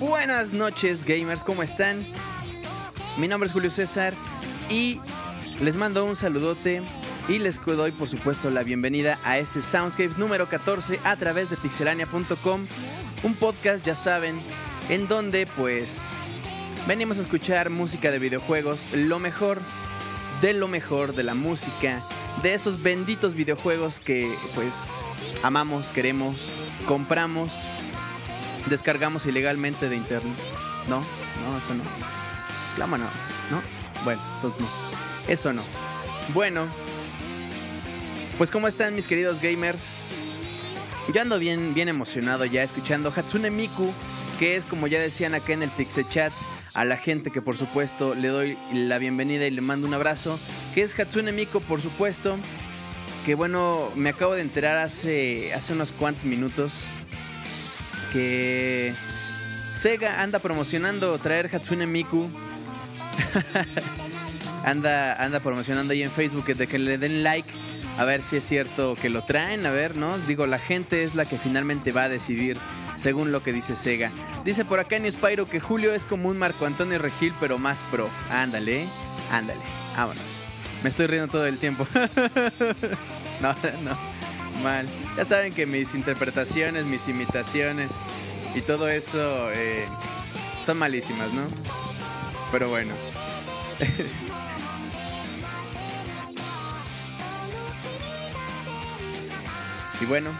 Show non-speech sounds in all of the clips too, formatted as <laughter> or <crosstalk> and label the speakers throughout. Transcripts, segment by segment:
Speaker 1: Buenas noches gamers, ¿cómo están? Mi nombre es Julio César y les mando un saludote y les doy por supuesto la bienvenida a este Soundscapes número 14 a través de pixelania.com, un podcast ya saben, en donde pues venimos a escuchar música de videojuegos, lo mejor de lo mejor de la música, de esos benditos videojuegos que pues amamos, queremos, compramos descargamos ilegalmente de internet. No, no, eso no. Clámanos, ¿no? Bueno, entonces no. Eso no. Bueno, pues ¿cómo están mis queridos gamers? Yo ando bien, bien emocionado ya escuchando Hatsune Miku, que es como ya decían acá en el Pixel Chat, a la gente que por supuesto le doy la bienvenida y le mando un abrazo, que es Hatsune Miku por supuesto, que bueno, me acabo de enterar hace, hace unos cuantos minutos que Sega anda promocionando traer Hatsune Miku. <laughs> anda, anda promocionando ahí en Facebook de que le den like. A ver si es cierto que lo traen, a ver, ¿no? Digo, la gente es la que finalmente va a decidir según lo que dice Sega. Dice por acá en Spyro que Julio es como un Marco Antonio Regil, pero más pro. Ándale, ándale, vámonos. Me estoy riendo todo el tiempo. <laughs> no, no, mal. Ya saben que mis interpretaciones, mis imitaciones y todo eso eh, son malísimas, ¿no? Pero bueno. <laughs> y bueno,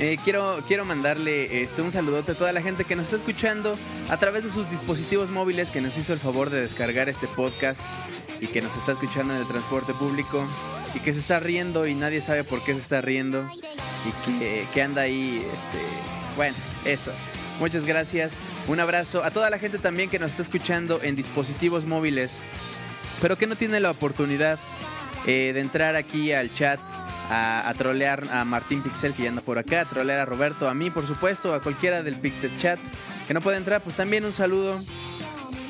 Speaker 1: eh, quiero, quiero mandarle este, un saludote a toda la gente que nos está escuchando a través de sus dispositivos móviles, que nos hizo el favor de descargar este podcast y que nos está escuchando en el transporte público y que se está riendo y nadie sabe por qué se está riendo y que, que anda ahí, este, bueno, eso. Muchas gracias. Un abrazo a toda la gente también que nos está escuchando en dispositivos móviles, pero que no tiene la oportunidad eh, de entrar aquí al chat a, a trolear a Martín Pixel que ya anda por acá, a trolear a Roberto, a mí por supuesto, a cualquiera del Pixel Chat que no puede entrar, pues también un saludo.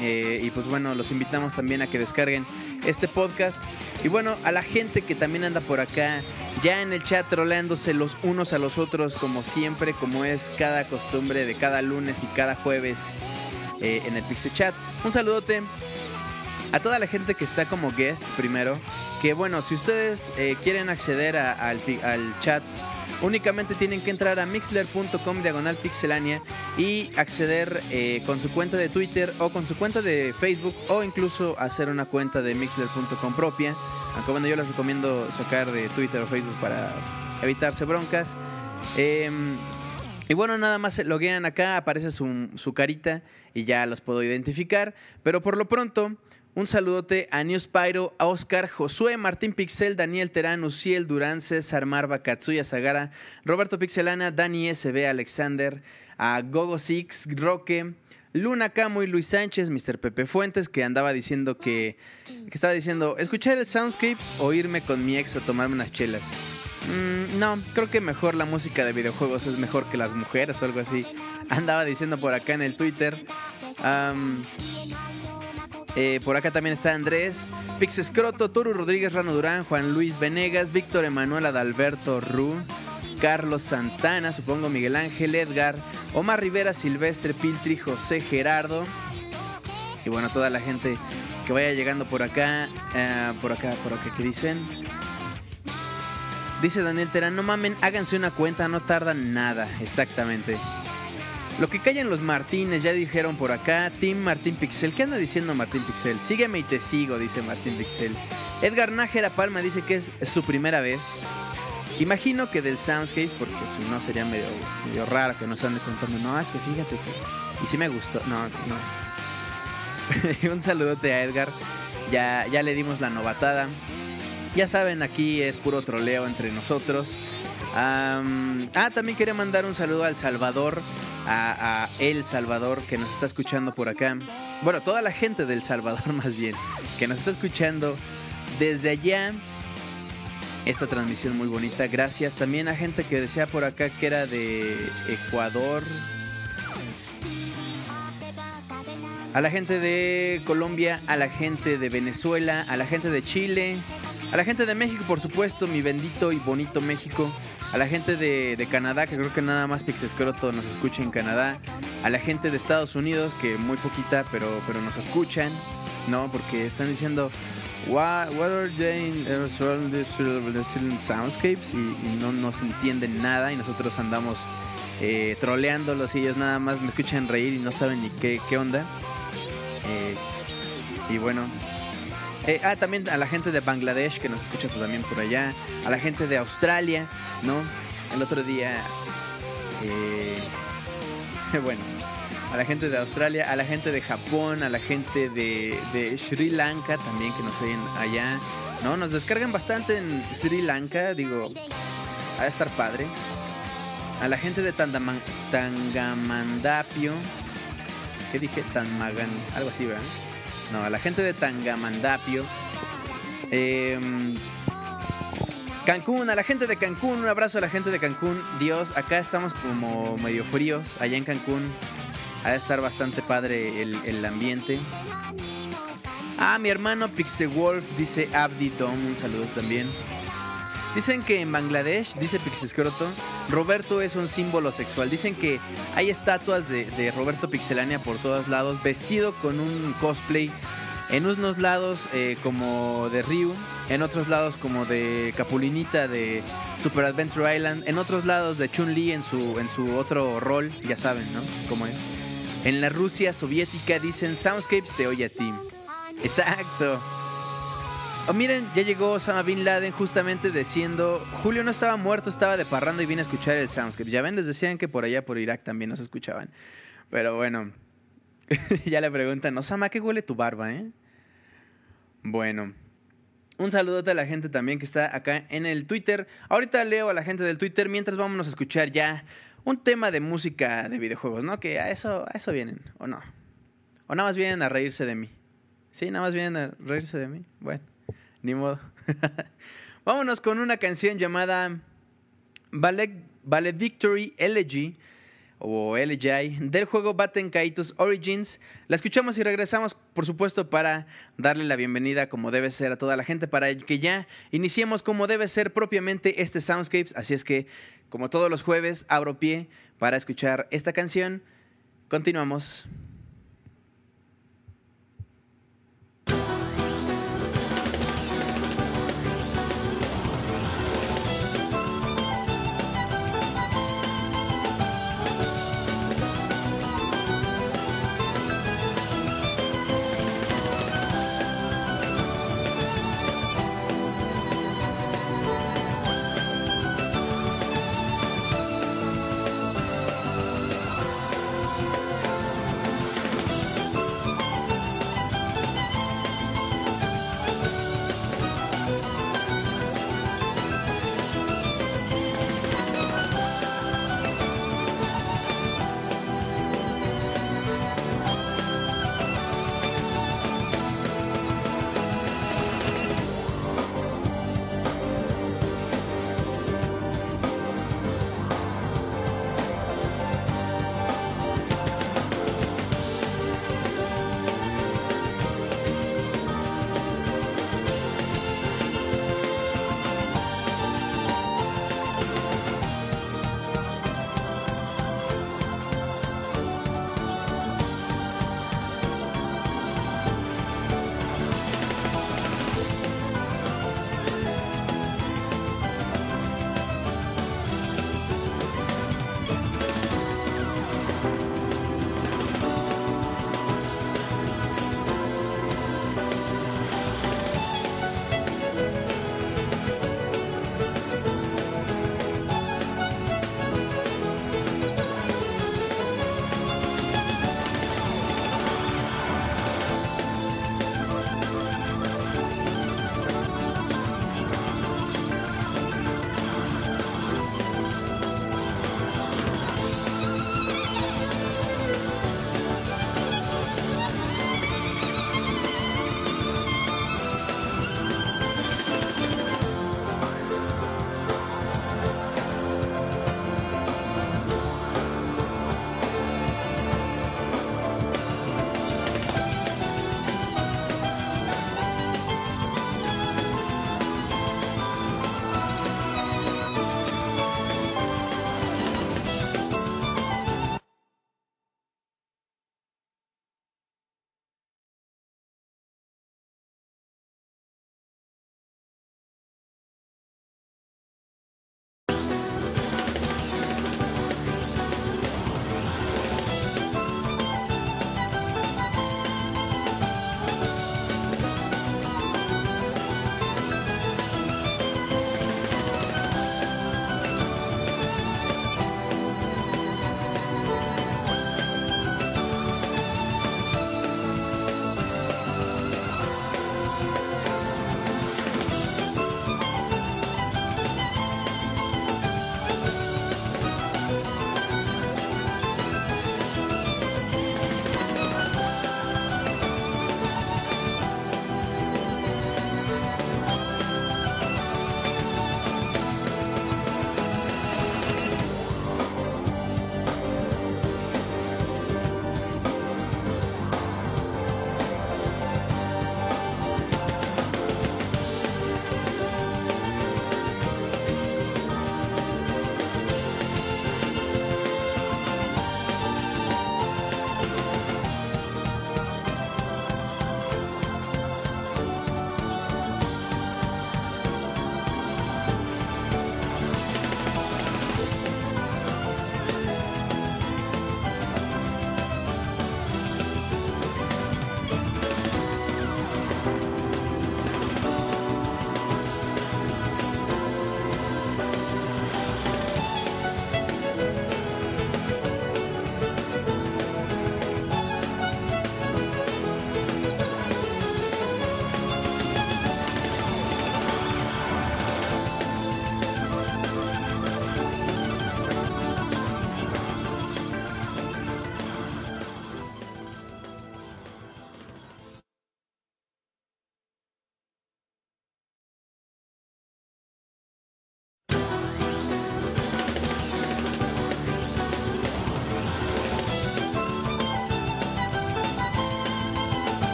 Speaker 1: Eh, y pues bueno, los invitamos también a que descarguen este podcast. Y bueno, a la gente que también anda por acá, ya en el chat troleándose los unos a los otros, como siempre, como es cada costumbre de cada lunes y cada jueves eh, en el Pixel Chat. Un saludote a toda la gente que está como guest primero. Que bueno, si ustedes eh, quieren acceder al chat, únicamente tienen que entrar a mixler.com diagonal pixelania y acceder eh, con su cuenta de Twitter o con su cuenta de Facebook o incluso hacer una cuenta de mixler.com propia. Aunque bueno, yo les recomiendo sacar de Twitter o Facebook para evitarse broncas. Em, y bueno, nada más loguean acá, aparece su, su carita y ya los puedo identificar. Pero por lo pronto, un saludote a News Pyro, a Oscar, Josué, Martín Pixel, Daniel Terán, Uciel, Durán, César Marva, Katsuya Sagara, Roberto Pixelana, Dani SB, Alexander, a Gogo Six, Roque, Luna Camo y Luis Sánchez, Mr. Pepe Fuentes, que andaba diciendo que, que estaba diciendo, escuchar el Soundscapes o irme con mi ex a tomarme unas chelas. Mm, no, creo que mejor la música de videojuegos es mejor que las mujeres o algo así. Andaba diciendo por acá en el Twitter. Eh, por acá también está Andrés, Pix Escroto, Toro Rodríguez Rano Durán, Juan Luis Venegas, Víctor Emanuel Adalberto Ru, Carlos Santana, supongo Miguel Ángel, Edgar, Omar Rivera, Silvestre Piltri, José Gerardo. Y bueno, toda la gente que vaya llegando por acá, eh, por acá, por acá, ¿qué dicen? Dice Daniel Terán, no mamen, háganse una cuenta, no tardan nada, exactamente. Lo que callan los Martínez, ya dijeron por acá, Team Martín Pixel. ¿Qué anda diciendo Martín Pixel? Sígueme y te sigo, dice Martín Pixel. Edgar Nájera Palma dice que es su primera vez. Imagino que del Soundscape, porque si no sería medio, medio raro que nos ande contando. No, es que fíjate que... Y si me gustó. No, no. <laughs> Un saludote a Edgar. Ya, ya le dimos la novatada. Ya saben, aquí es puro troleo entre nosotros. Ah, también quería mandar un saludo al Salvador, a, a El Salvador, que nos está escuchando por acá. Bueno, toda la gente del Salvador <laughs> más bien, que nos está escuchando desde allá. Esta transmisión muy bonita, gracias. También a gente que decía por acá que era de Ecuador. A la gente de Colombia, a la gente de Venezuela, a la gente de Chile, a la gente de México, por supuesto, mi bendito y bonito México. A la gente de, Canadá, que creo que nada más Pixescroto nos escucha en Canadá. A la gente de Estados Unidos, que muy poquita, pero, pero nos escuchan, ¿no? Porque están diciendo, what, what are they in, uh, the- the soundscapes? Y, y no nos entienden nada y nosotros andamos eh, troleándolos y ellos nada más me escuchan reír y no saben ni qué, qué onda. Eh, y bueno, eh, ah, también a la gente de Bangladesh que nos escucha pues, también por allá. A la gente de Australia, ¿no? El otro día. eh, <laughs> bueno. a la gente de Australia, a la gente de Japón, a la gente de, de Sri Lanka también que nos oyen allá. No, nos descargan bastante en Sri Lanka, digo, de estar padre. A la gente de Tandaman- Tangamandapio. ¿Qué dije? Tanmagan, algo así, ¿verdad? No, a la gente de Tangamandapio. Em, Cancún, a la gente de Cancún, un abrazo a la gente de Cancún. Dios, acá estamos como medio fríos. Allá en Cancún ha de estar bastante padre el, ambiente. Ah, mi hermano Pixewolf dice Abdi Dom, un saludo también. Dicen que en Bangladesh, dice Pixescroto, Roberto es un símbolo sexual. Dicen que hay estatuas de, Roberto Pixelania por todos lados, vestido con un cosplay. En unos lados eh, como de Ryu, en otros lados como de Capulinita de Super Adventure Island, en otros lados de Chun-Li en su, en su otro rol, ya saben, ¿no? ¿Cómo es? En la Rusia soviética dicen Soundscapes te oye a ti. Exacto. Oh, miren, ya llegó Osama Bin Laden justamente diciendo, Julio no estaba muerto, estaba de parranda y vine a escuchar el Soundscape. Ya ven, les decían que por allá, por Irak también nos escuchaban. Pero bueno, <laughs> ya le preguntan, Osama, ¿qué huele tu barba, eh? Bueno, un saludote a la gente también que está acá en el Twitter. Ahorita leo a la gente del Twitter mientras vámonos a escuchar ya un tema de música de videojuegos, ¿no? Que a eso, a eso vienen, ¿o no? O nada más vienen a reírse de mí. Sí, nada más vienen a reírse de mí. Bueno, ni modo. <laughs> Vámonos con una canción llamada Valedictory Elegy o Elegy del juego Batten Kaitos Origins. La escuchamos y regresamos, por supuesto, para darle la bienvenida como debe ser a toda la gente, para que ya iniciemos como debe ser propiamente este Soundscapes. Así es que, como todos los jueves, abro pie para escuchar esta canción. Continuamos.「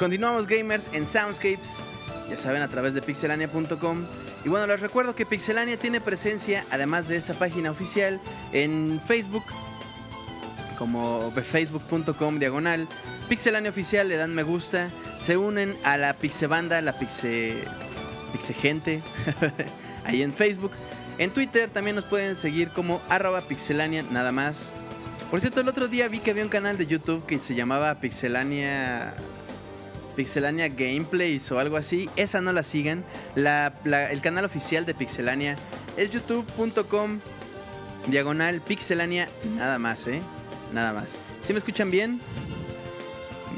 Speaker 1: continuamos gamers en Soundscapes, ya saben, a través de pixelania.com. Y bueno, les recuerdo que Pixelania tiene presencia, además de esa página oficial, en Facebook, como facebook.com diagonal. Pixelania oficial, le dan me gusta, se unen a la Pixebanda, la Pixe, Pixegente, <laughs> ahí en Facebook. En Twitter también nos pueden seguir como arroba pixelania nada más. Por cierto, el otro día vi que había un canal de YouTube que se llamaba Pixelania Pixelania Gameplays o algo así. Esa no la sigan. El canal oficial de Pixelania es youtube.com diagonal Pixelania nada más, ¿eh? Nada más. ¿Sí me escuchan bien?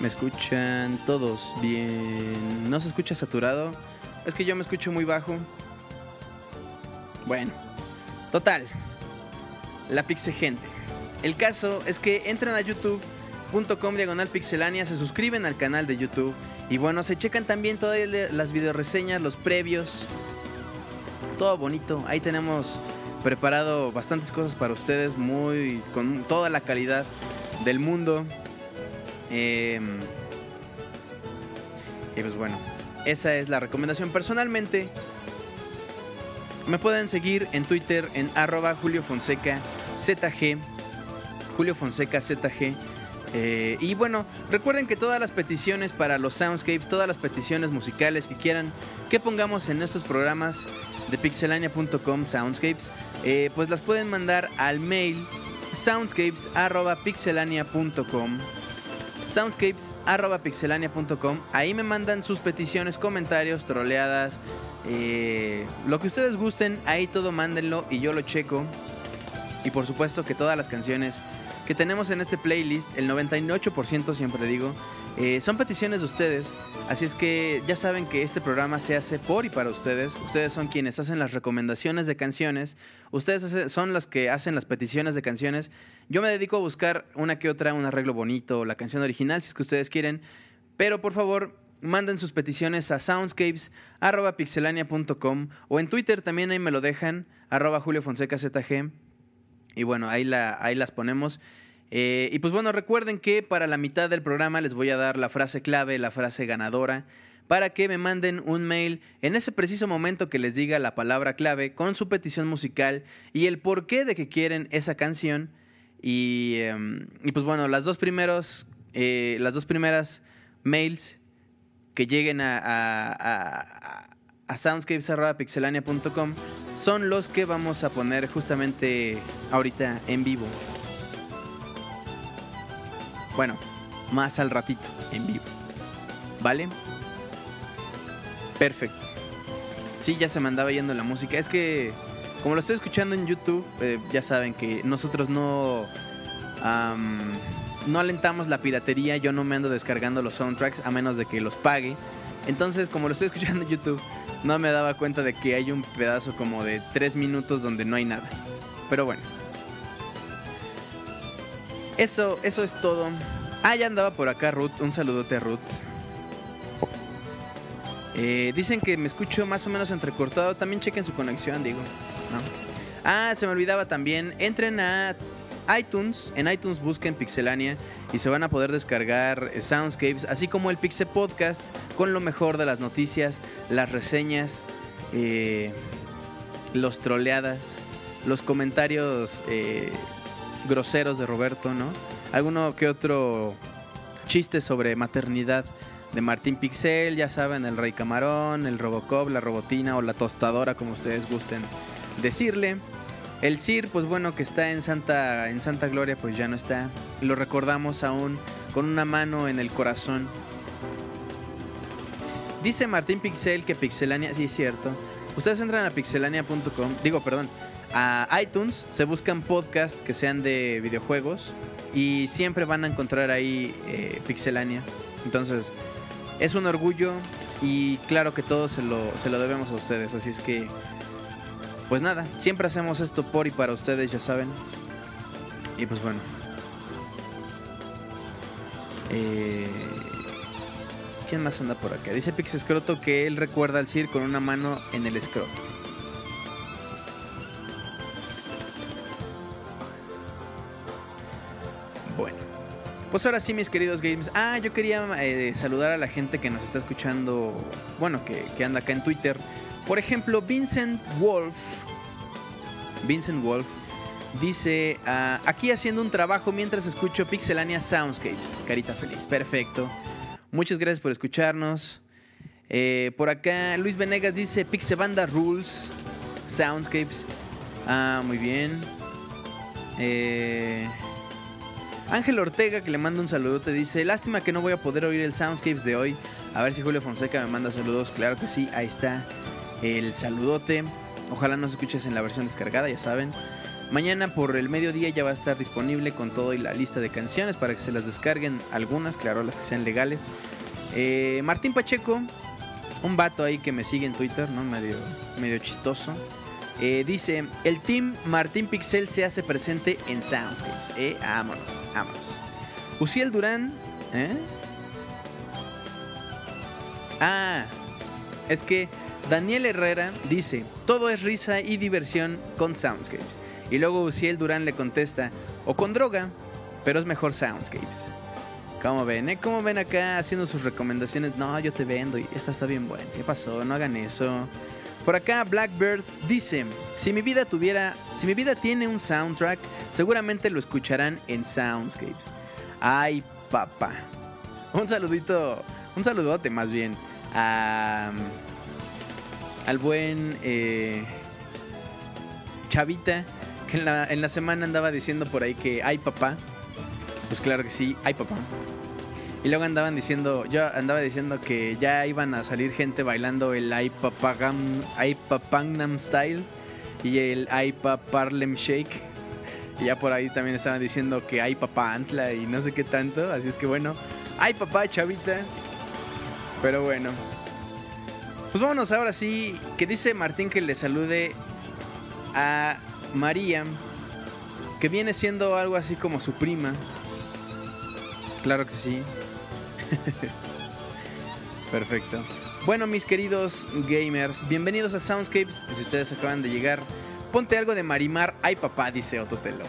Speaker 1: Me escuchan todos bien. ¿No se escucha saturado? Es que yo me escucho muy bajo. Bueno, total. La Pixegente. El caso es que entran a youtube.com diagonal pixelania, se suscriben al canal de YouTube y bueno, se checan también todas las videoreseñas, los previos. Todo bonito. Ahí tenemos preparado bastantes cosas para ustedes, muy con toda la calidad del mundo. Em, y pues bueno, esa es la recomendación. Personalmente, me pueden seguir en Twitter en arroba Julio Fonseca ZG. Julio Fonseca ZG. Eh, y bueno, recuerden que todas las peticiones para los soundscapes, todas las peticiones musicales que quieran que pongamos en estos programas de pixelania.com soundscapes, eh, pues las pueden mandar al mail soundscapes.pixelania.com soundscapes.pixelania.com Ahí me mandan sus peticiones, comentarios, troleadas, eh, lo que ustedes gusten, ahí todo mándenlo y yo lo checo. Y por supuesto que todas las canciones que tenemos en este playlist, el 98% siempre digo, eh, son peticiones de ustedes. Así es que ya saben que este programa se hace por y para ustedes. Ustedes son quienes hacen las recomendaciones de canciones. Ustedes son los que hacen las peticiones de canciones. Yo me dedico a buscar una que otra, un arreglo bonito, la canción original, si es que ustedes quieren. Pero por favor, manden sus peticiones a soundscapes.pixelania.com o en Twitter también ahí me lo dejan, arroba Julio Fonseca ZG. Y bueno, ahí, la, ahí las ponemos. Eh, y pues bueno, recuerden que para la mitad del programa les voy a dar la frase clave, la frase ganadora, para que me manden un mail en ese preciso momento que les diga la palabra clave con su petición musical y el porqué de que quieren esa canción. Y, em, y pues bueno, las dos primeros, eh, las dos primeras mails que lleguen a, a soundscapes.pixelania.com son los que vamos a poner justamente ahorita en vivo. Bueno, más al ratito, en vivo. ¿Vale? Perfecto. Sí, ya se me andaba yendo la música. Es que, como lo estoy escuchando en YouTube, eh, ya saben que nosotros no... no alentamos la piratería, yo no me ando descargando los soundtracks a menos de que los pague. Entonces, como lo estoy escuchando en YouTube, no me daba cuenta de que hay un pedazo como de 3 minutos donde no hay nada. Pero bueno. Eso, eso es todo. Ah, ya andaba por acá Ruth. Un saludote a Ruth. Eh, dicen que me escucho más o menos entrecortado. También chequen su conexión, digo. ¿no? Ah, se me olvidaba también. Entren a iTunes. En iTunes busquen Pixelania y se van a poder descargar eh, Soundscapes, así como el Pixel Podcast con lo mejor de las noticias, las reseñas, eh, los troleadas, los comentarios eh, groseros de Roberto, ¿no? Alguno que otro chiste sobre maternidad de Martín Pixel, ya saben, el Rey Camarón, el Robocop, la Robotina o la Tostadora, como ustedes gusten decirle. El Sir, pues bueno, que está en Santa, en Santa Gloria, pues ya no está. Lo recordamos aún con una mano en el corazón. Dice Martín Pixel que Pixelania, sí es cierto. Ustedes entran a pixelania.com, digo, perdón, a iTunes, se buscan podcasts que sean de videojuegos y siempre van a encontrar ahí eh, Pixelania. Entonces, es un orgullo y claro que todo se lo, se lo debemos a ustedes. Así es que, pues nada, siempre hacemos esto por y para ustedes, ya saben. Y pues bueno. Eh, ¿Quién más anda por acá? Dice Pixescroto que él recuerda al Sir con una mano en el escroto. Bueno, Pues ahora sí, mis queridos games. Ah, yo quería eh, saludar a la gente que nos está escuchando, bueno, que, que anda acá en Twitter. Por ejemplo, Vincent Wolf. Vincent Wolf dice, ah, aquí haciendo un trabajo mientras escucho Pixelania Soundscapes. Carita feliz, perfecto. Muchas gracias por escucharnos. Eh, por acá, Luis Venegas dice Pixebanda Rules Soundscapes. Ah, muy bien. Eh, Ángel Ortega, que le manda un saludote, dice: Lástima que no voy a poder oír el Soundscapes de hoy. A ver si Julio Fonseca me manda saludos. Claro que sí, ahí está el saludote. Ojalá nos escuches en la versión descargada, ya saben. Mañana por el mediodía ya va a estar disponible con todo y la lista de canciones para que se las descarguen algunas, claro, las que sean legales. Eh, Martín Pacheco, un vato ahí que me sigue en Twitter, ¿no? Medio, medio chistoso. Eh, dice, el team Martín Pixel se hace presente en Soundscapes. Eh, vámonos, vámonos. Uciel Durán, ¿eh? Ah, es que Daniel Herrera dice, todo es risa y diversión con Soundscapes. Y luego Uciel Durán le contesta, o con droga, pero es mejor Soundscapes. ¿Cómo ven? Eh? ¿Cómo ven acá haciendo sus recomendaciones? No, yo te vendo y esta está bien buena. ¿Qué pasó? No hagan eso. Por acá Blackbird dice, si mi vida tuviera, si mi vida tiene un soundtrack, seguramente lo escucharán en Soundscapes. Ay, papá. Un saludito, un saludote más bien a, al buen eh, Chavita, que en la, en la semana andaba diciendo por ahí que, ay, papá. Pues claro que sí, ay, papá. Y luego andaban diciendo, yo andaba diciendo que ya iban a salir gente bailando el Aipapangnam Style y el Aipaparlem Shake. Y ya por ahí también estaban diciendo que hay papá Antla y no sé qué tanto. Así es que bueno, hay papá chavita. Pero bueno. Pues vámonos ahora sí. Que dice Martín que le salude a María. Que viene siendo algo así como su prima. Claro que sí. <laughs> Perfecto. Bueno, mis queridos gamers, bienvenidos a Soundscapes. Si ustedes acaban de llegar, ponte algo de Marimar. Ay, papá, dice Ototelo.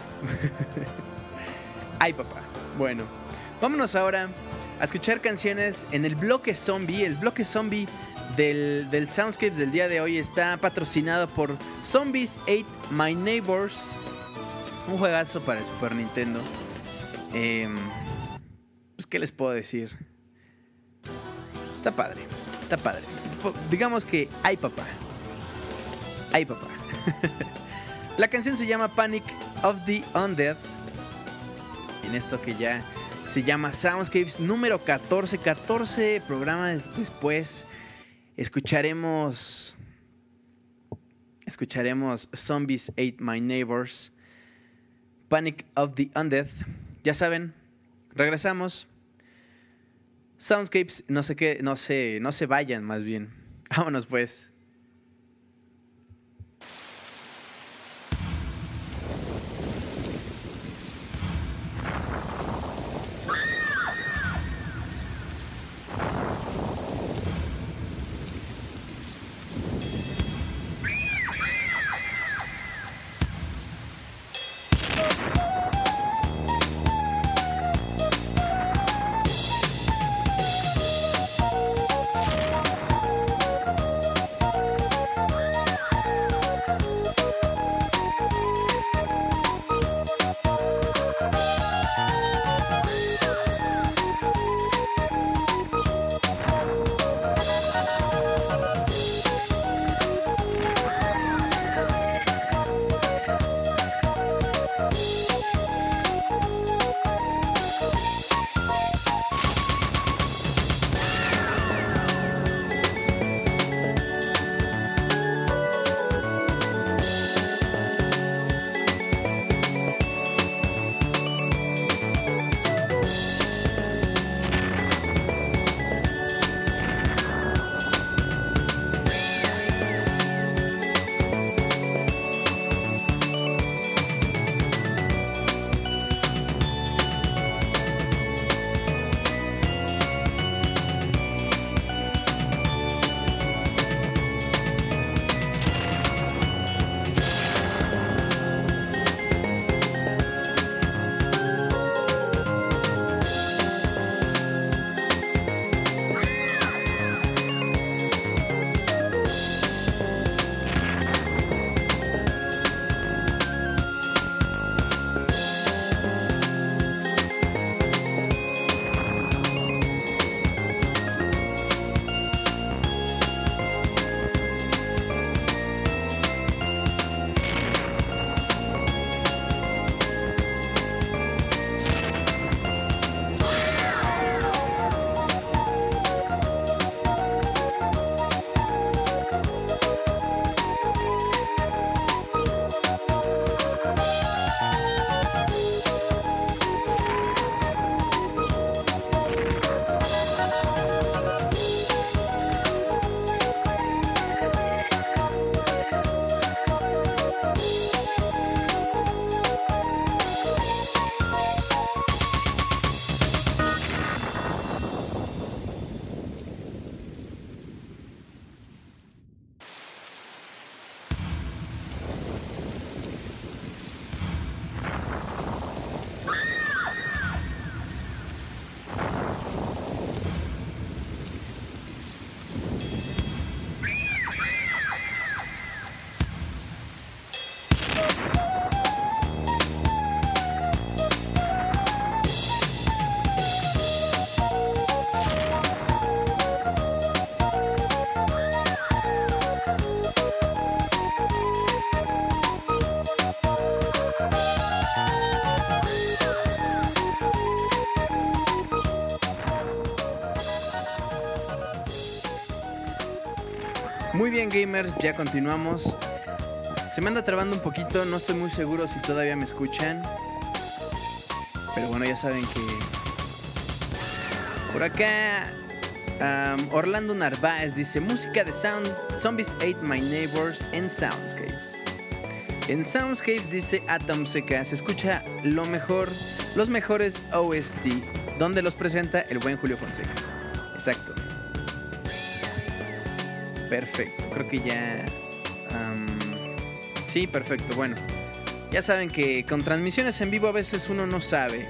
Speaker 1: <laughs> Ay, papá. Bueno, vámonos ahora a escuchar canciones en el bloque zombie. El bloque zombie del, del Soundscapes del día de hoy está patrocinado por Zombies 8 My Neighbors. Un juegazo para el Super Nintendo. Em, pues, ¿qué les puedo decir? Está padre, está padre. Digamos que hay papá. Hay papá. <laughs> La canción se llama Panic of the Undead. En esto que ya se llama Soundscapes número 14. 14 programas después escucharemos. Escucharemos Zombies Ate My Neighbors. Panic of the Undead. Ya saben, regresamos. Soundscapes, no sé qué, no sé, no se vayan más bien. <laughs> Vámonos pues. Gamers, ya continuamos. Se me anda trabando un poquito, no estoy muy seguro si todavía me escuchan. Pero bueno, ya saben que. Por acá. Orlando Narváez dice: Música de Sound Zombies Ate My Neighbors en Soundscapes. En Soundscapes dice Atom CK, se escucha lo mejor, los mejores OST, donde los presenta el buen Julio Fonseca. Exacto. Perfecto, creo que ya... sí, perfecto, bueno. Ya saben que con transmisiones en vivo a veces uno no sabe.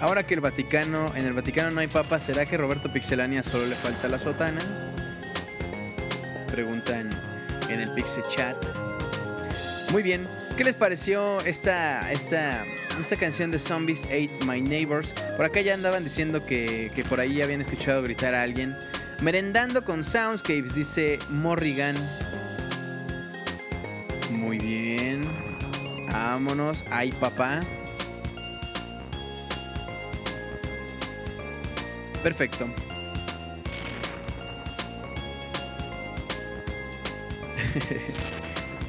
Speaker 1: Ahora que el Vaticano, en el Vaticano no hay papa, ¿será que Roberto Pixelania solo le falta la sotana? Preguntan en el Pixel Chat. Muy bien, ¿qué les pareció esta, esta, esta canción de Zombies Ate My Neighbors? Por acá ya andaban diciendo que, que por ahí habían escuchado gritar a alguien. Merendando con Soundscapes, dice Morrigan. Muy bien. Vámonos. Ay, papá. Perfecto.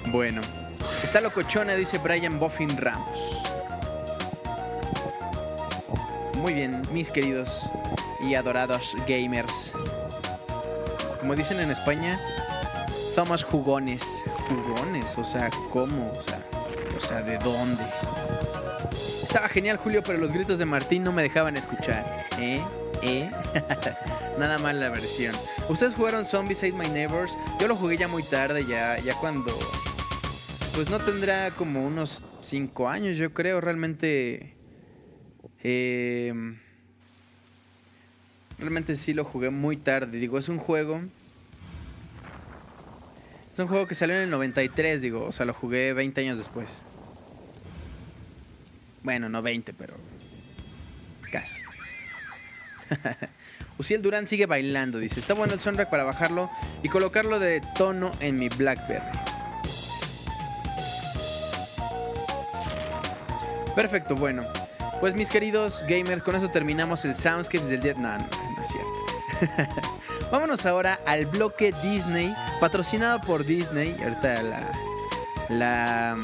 Speaker 1: <laughs> bueno. Está locochona, dice Brian Boffin Ramos. Muy bien, mis queridos y adorados gamers. Como dicen en España, somos jugones. Jugones, o sea, ¿cómo? O sea, o sea, ¿de dónde? Estaba genial, Julio, pero los gritos de Martín no me dejaban escuchar. ¿Eh? ¿Eh? <laughs> Nada mal la versión. ¿Ustedes jugaron Zombies Ate My Neighbors? Yo lo jugué ya muy tarde, ya, ya cuando... Pues no tendrá como unos 5 años, yo creo. Realmente... eh, realmente sí lo jugué muy tarde. Digo, es un juego... Es un juego que salió en el 93, digo. O sea, lo jugué 20 años después. Bueno, no 20, pero... Casi. <laughs> Uciel Durán sigue bailando, dice. Está bueno el soundtrack para bajarlo y colocarlo de tono en mi Blackberry. Perfecto, bueno. Pues mis queridos gamers, con eso terminamos el Soundscapes del día. No, no, no es cierto. <laughs> Vámonos ahora al bloque Disney, patrocinado por Disney. Ahorita la. La.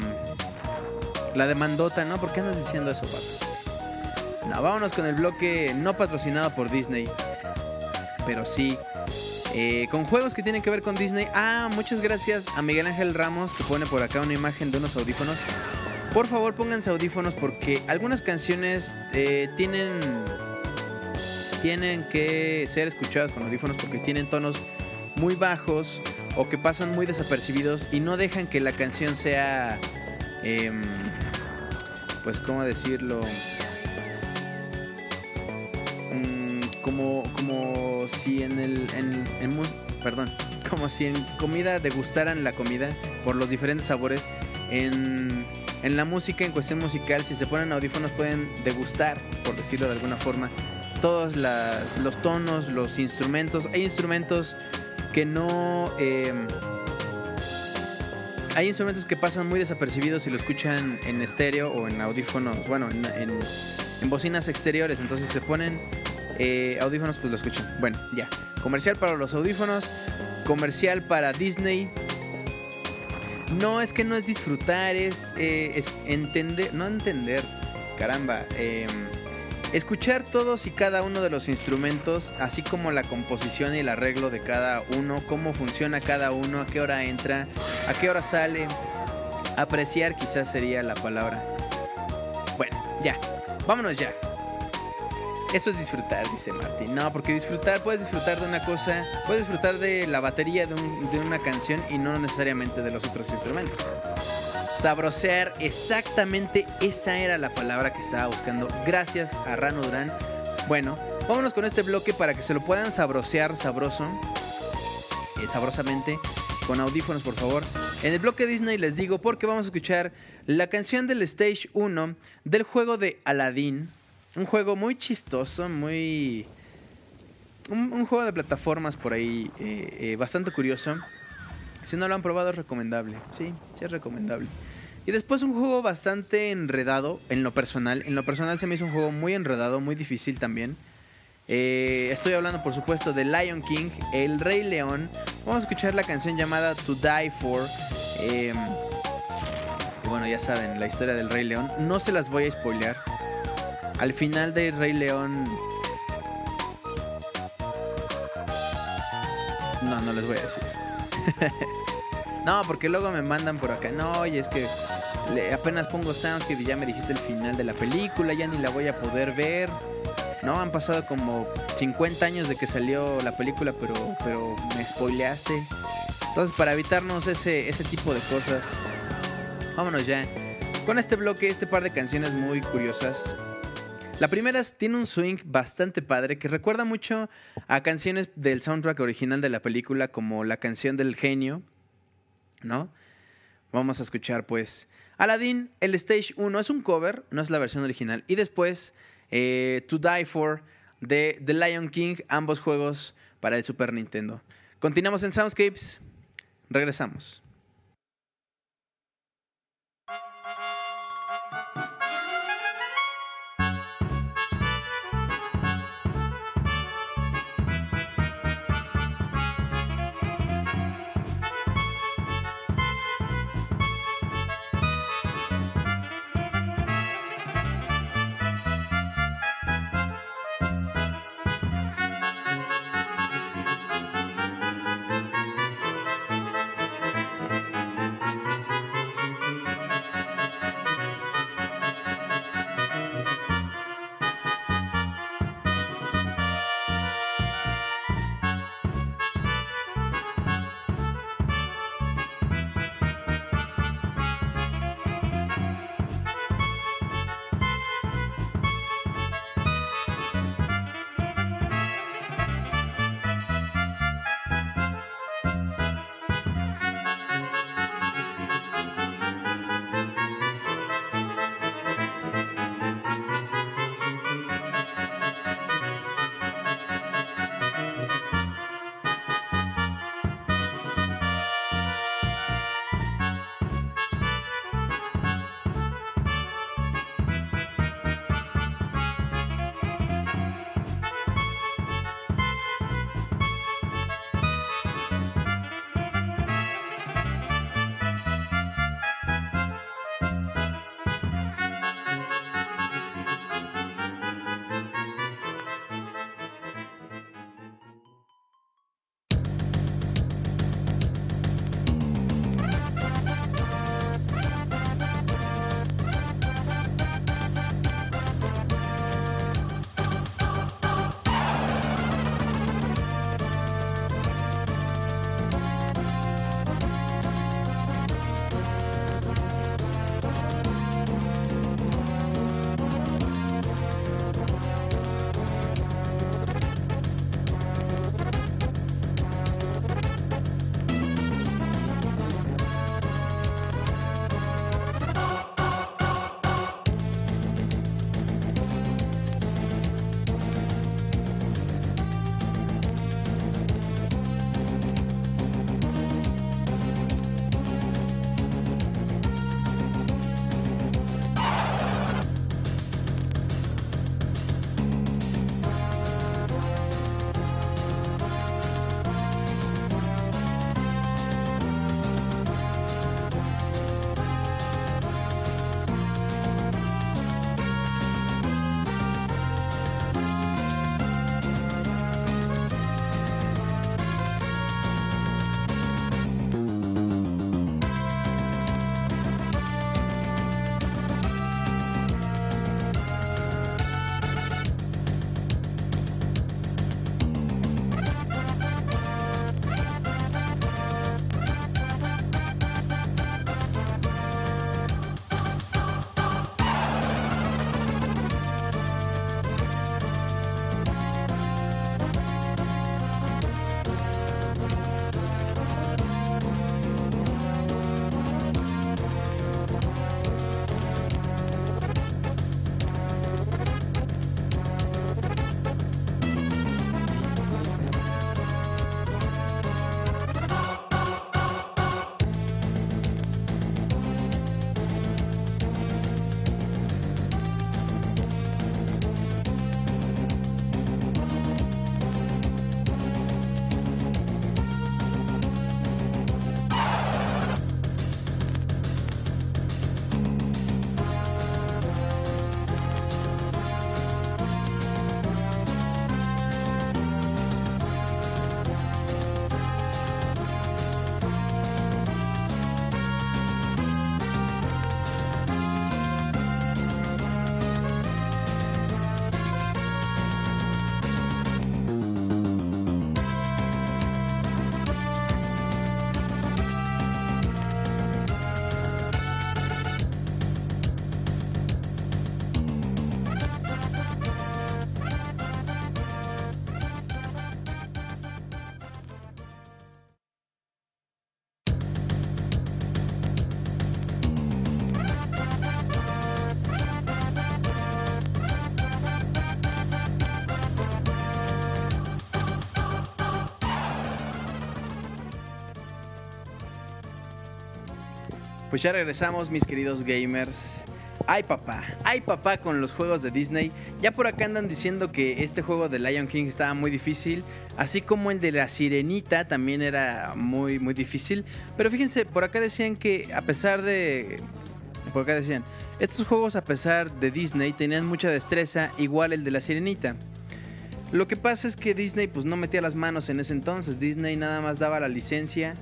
Speaker 1: La demandota, ¿no? ¿Por qué andas diciendo eso, pato? No, vámonos con el bloque no patrocinado por Disney. Pero sí. eh, con juegos que tienen que ver con Disney. Ah, muchas gracias a Miguel Ángel Ramos que pone por acá una imagen de unos audífonos. Por favor, pónganse audífonos porque algunas canciones eh, tienen tienen que ser escuchadas con audífonos porque tienen tonos muy bajos o que pasan muy desapercibidos y no dejan que la canción sea, em, pues, ¿cómo decirlo? Mm, como, como si en el, en, en perdón, como si en comida degustaran la comida por los diferentes sabores. En, en la música, en cuestión musical, si se ponen audífonos pueden degustar, por decirlo de alguna forma, todos las- los tonos, los instrumentos. Hay instrumentos que no... eh, hay instrumentos que pasan muy desapercibidos si lo escuchan en estéreo o en audífonos, bueno, en, en- en bocinas exteriores. Entonces se ponen eh, audífonos, pues lo escuchan. Bueno, ya. Comercial para los audífonos, comercial para Disney. No, es que no es disfrutar, es, eh, entender, no entender, caramba. eh, escuchar todos y cada uno de los instrumentos, así como la composición y el arreglo de cada uno, cómo funciona cada uno, a qué hora entra, a qué hora sale. Apreciar quizás sería la palabra. Bueno, ya, vámonos ya. Eso es disfrutar, dice Martín. No, porque disfrutar, puedes disfrutar de una cosa, puedes disfrutar de la batería de, de una canción y no necesariamente de los otros instrumentos. Sabrosear, exactamente esa era la palabra que estaba buscando. Gracias a Rano Durán. Bueno, vámonos con este bloque para que se lo puedan sabrosear sabroso, eh, sabrosamente, con audífonos por favor. En el bloque Disney les digo porque vamos a escuchar la canción del Stage 1 del juego de Aladdin. Un juego muy chistoso, muy... Un, juego de plataformas por ahí eh, eh, bastante curioso. Si no lo han probado es recomendable. Sí, sí es recomendable. Y después un juego bastante enredado en lo personal. En lo personal se me hizo un juego muy enredado, muy difícil también. Eh, estoy hablando, por supuesto, de Lion King, El Rey León. Vamos a escuchar la canción llamada To Die For. Y bueno, ya saben, la historia del Rey León. No se las voy a spoilear. Al final del Rey León. No, no les voy a decir. <laughs> no, porque luego me mandan por acá. No, y es que apenas pongo Soundscape y ya me dijiste el final de la película. Ya ni la voy a poder ver. No, han pasado como 50 años de que salió la película, pero, pero me spoileaste. Entonces, para evitarnos ese, ese tipo de cosas, vámonos ya. Con este bloque, este par de canciones muy curiosas. La primera tiene un swing bastante padre que recuerda mucho a canciones del soundtrack original de la película, como la canción del genio, ¿no? Vamos a escuchar pues Aladdin, el Stage 1 es un cover, no es la versión original. Y después eh, To Die For de The Lion King, ambos juegos para el Super Nintendo. Continuamos en Soundscapes, regresamos. Pues ya regresamos, mis queridos gamers. Ay papá, ay papá con los juegos de Disney. Ya por acá andan diciendo que este juego de Lion King estaba muy difícil, así como el de la Sirenita también era muy muy difícil. Pero fíjense, por acá decían que a pesar de por acá decían, estos juegos a pesar de Disney tenían mucha destreza, igual el de la Sirenita. Lo que pasa es que Disney pues no metía las manos en ese entonces, Disney nada más daba la licencia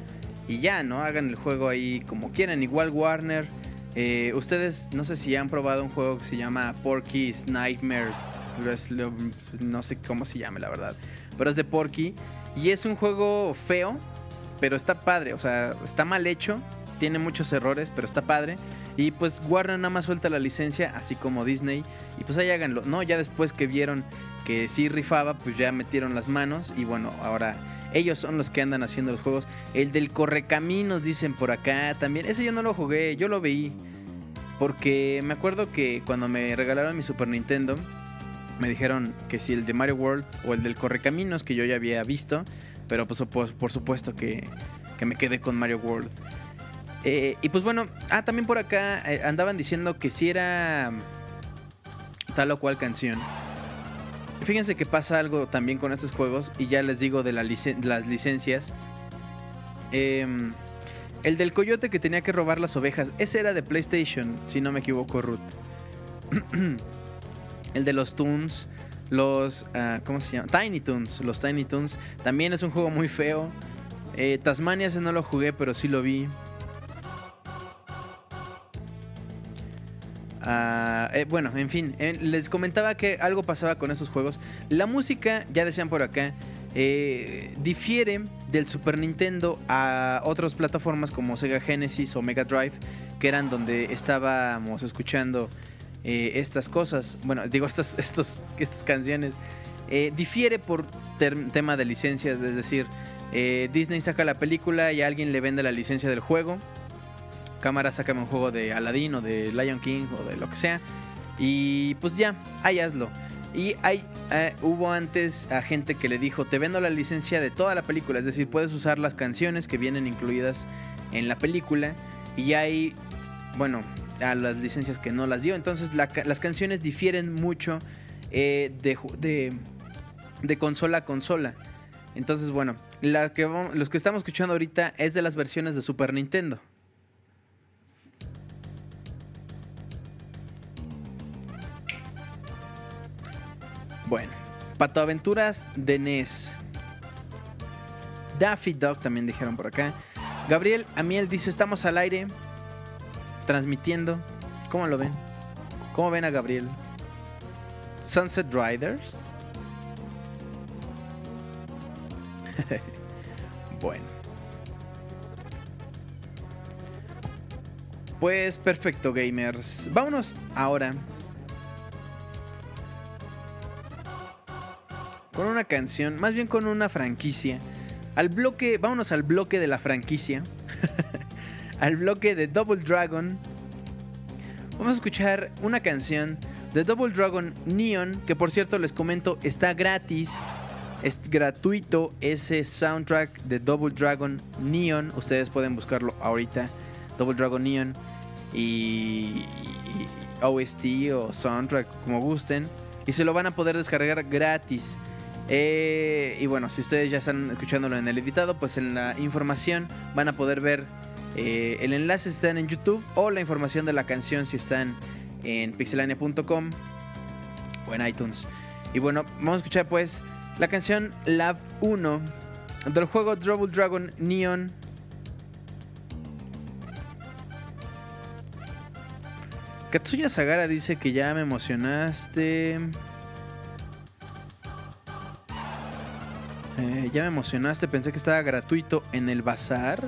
Speaker 1: y ya, ¿no? Hagan el juego ahí como quieran, igual Warner. Eh, ustedes no sé si han probado un juego que se llama Porky's Nightmare, no sé cómo se llama la verdad, pero es de Porky y es un juego feo, pero está padre, o sea, está mal hecho, tiene muchos errores, pero está padre. Y pues Warner nada más suelta la licencia, así como Disney. Y pues ahí háganlo. No, ya después que vieron que sí rifaba, pues ya metieron las manos. Y bueno, ahora ellos son los que andan haciendo los juegos. El del Correcaminos, dicen por acá también. Ese yo no lo jugué, yo lo veí. Porque me acuerdo que cuando me regalaron mi Super Nintendo, me dijeron que si el de Mario World o el del Correcaminos, que yo ya había visto. Pero pues por, por supuesto que, que me quedé con Mario World. Eh, y pues bueno, ah, también por acá eh, andaban diciendo que si era tal o cual canción. Fíjense que pasa algo también con estos juegos y ya les digo de las licencias. Em, el del coyote que tenía que robar las ovejas, ese era de PlayStation, si no me equivoco, Ruth. <clears throat> el de los Toons, los... ah, ¿Cómo se llama? Tiny Toons, los Tiny Toons. También es un juego muy feo. Eh, Tasmania ese no lo jugué, pero sí lo vi. Ah, eh, bueno, en fin, eh, les comentaba que algo pasaba con esos juegos. La música, ya decían por acá, eh, difiere del Super Nintendo a otras plataformas como Sega Genesis o Mega Drive, que eran donde estábamos escuchando estas cosas. Bueno, digo, <laughs> estas, estos, estas canciones. Difiere por tema de licencias, es decir, Disney saca la película y alguien le vende la licencia del juego cámara, sácame un juego de Aladdin o de Lion King o de lo que sea. Y pues ya, ahí hazlo. Y hay, eh, hubo antes a gente que le dijo, te vendo la licencia de toda la película, es decir, puedes usar las canciones que vienen incluidas en la película. Y hay, bueno, a las licencias que no las dio. Entonces las canciones difieren mucho eh, de, de, de consola a consola. Entonces, bueno, la que, los que estamos escuchando ahorita es de las versiones de Super Nintendo. Bueno, Pato Aventuras de NES. Daffy Dog también dijeron por acá. Gabriel Amiel dice, estamos al aire, transmitiendo. ¿Cómo lo ven? ¿Cómo ven a Gabriel? Sunset Riders. <laughs> bueno. Pues perfecto, gamers. Vámonos ahora con una canción, más bien con una franquicia. Al bloque, vámonos al bloque de la franquicia. <laughs> al bloque de Double Dragon. Vamos a escuchar una canción de Double Dragon Neon, que por cierto les comento está gratis. Es gratuito ese soundtrack de Double Dragon Neon. Ustedes pueden buscarlo ahorita. Double Dragon Neon y, OST o soundtrack como gusten. Y se lo van a poder descargar gratis. Eh, y bueno, si ustedes ya están escuchándolo en el editado, pues en la información van a poder ver eh, el enlace si están en YouTube o la información de la canción si están en pixelania.com o en iTunes. Y bueno, vamos a escuchar pues la canción Love 1 del juego Double Dragon Neon. Katsuya Sagara dice que ya me emocionaste. Eh, ya me emocionaste, pensé que estaba gratuito en el bazar.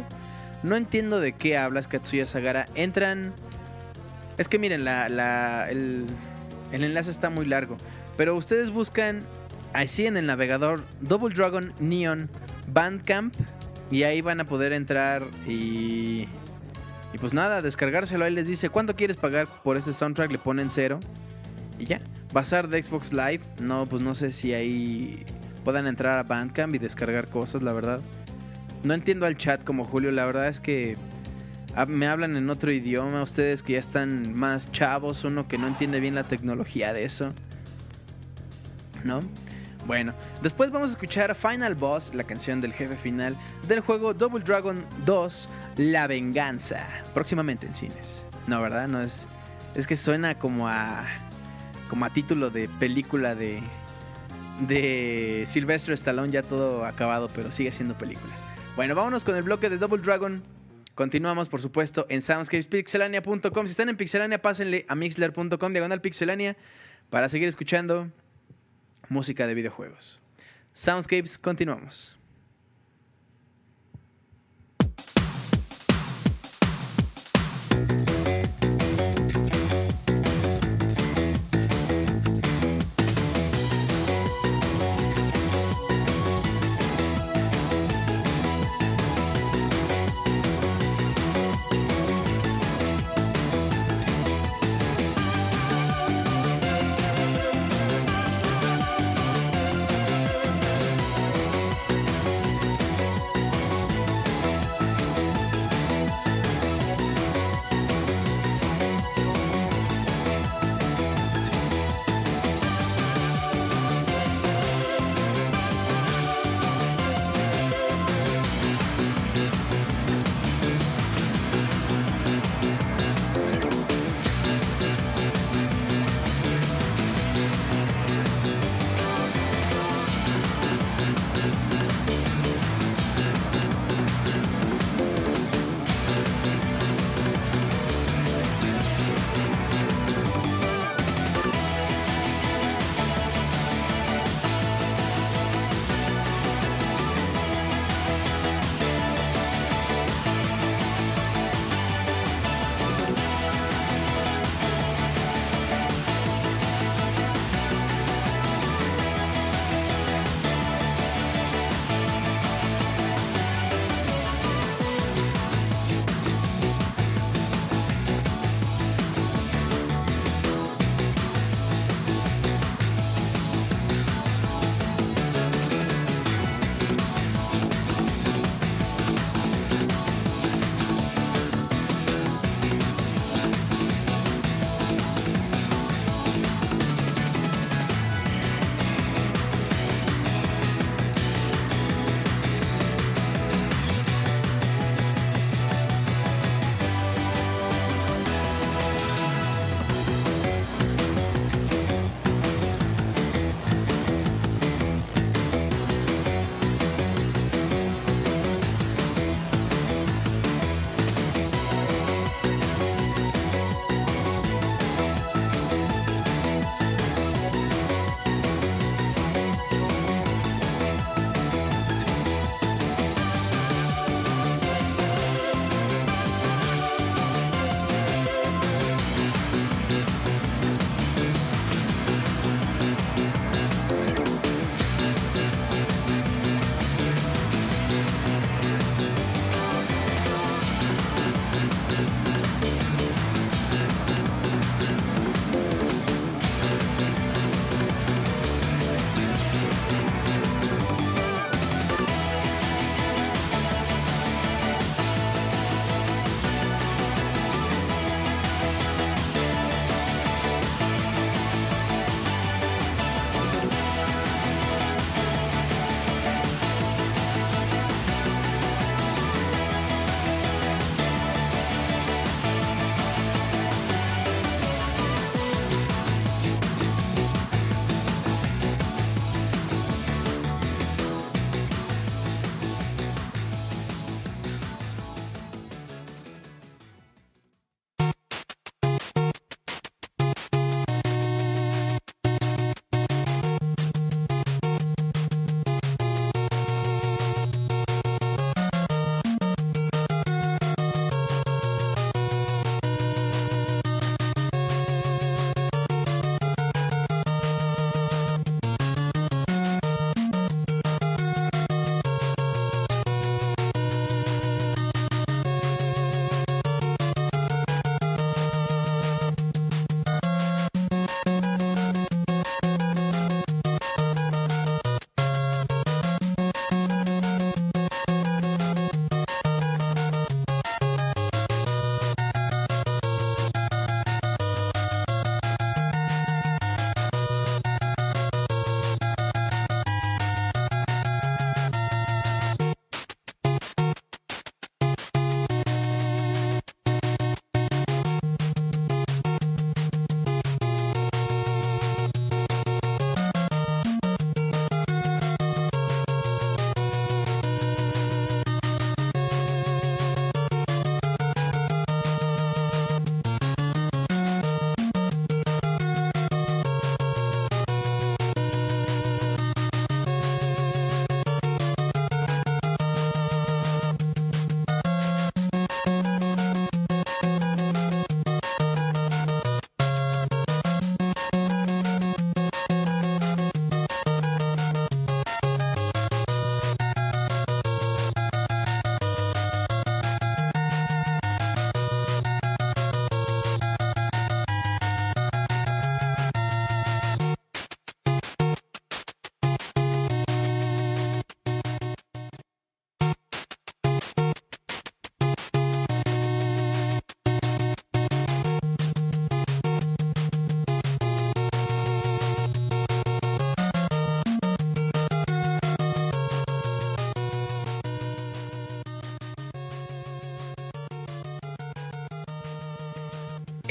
Speaker 1: No entiendo de qué hablas, Katsuya Sagara. Entran. Es que miren, la, el, el enlace está muy largo. Pero ustedes buscan así en el navegador Double Dragon Neon Bandcamp. Y ahí van a poder entrar y. Y pues nada, descargárselo. Ahí les dice cuánto quieres pagar por este soundtrack. Le ponen cero. Y ya. Bazar de Xbox Live. No, pues no sé si ahí puedan entrar a Bandcamp y descargar cosas, la verdad. No entiendo al chat como Julio, la verdad es que me hablan en otro idioma, ustedes que ya están más chavos, uno que no entiende bien la tecnología de eso. ¿No? Bueno, después vamos a escuchar Final Boss, la canción del jefe final del juego Double Dragon 2, La Venganza, próximamente en cines. No, ¿verdad? No es es que suena como a como a título de película de de Sylvester Stallone ya todo acabado, pero sigue siendo películas. Bueno, vámonos con el bloque de Double Dragon. Continuamos, por supuesto, en soundscapespixelania.com. Si están en Pixelania, pásenle a mixler.com, diagonal Pixelania, para seguir escuchando música de videojuegos. Soundscapes, continuamos.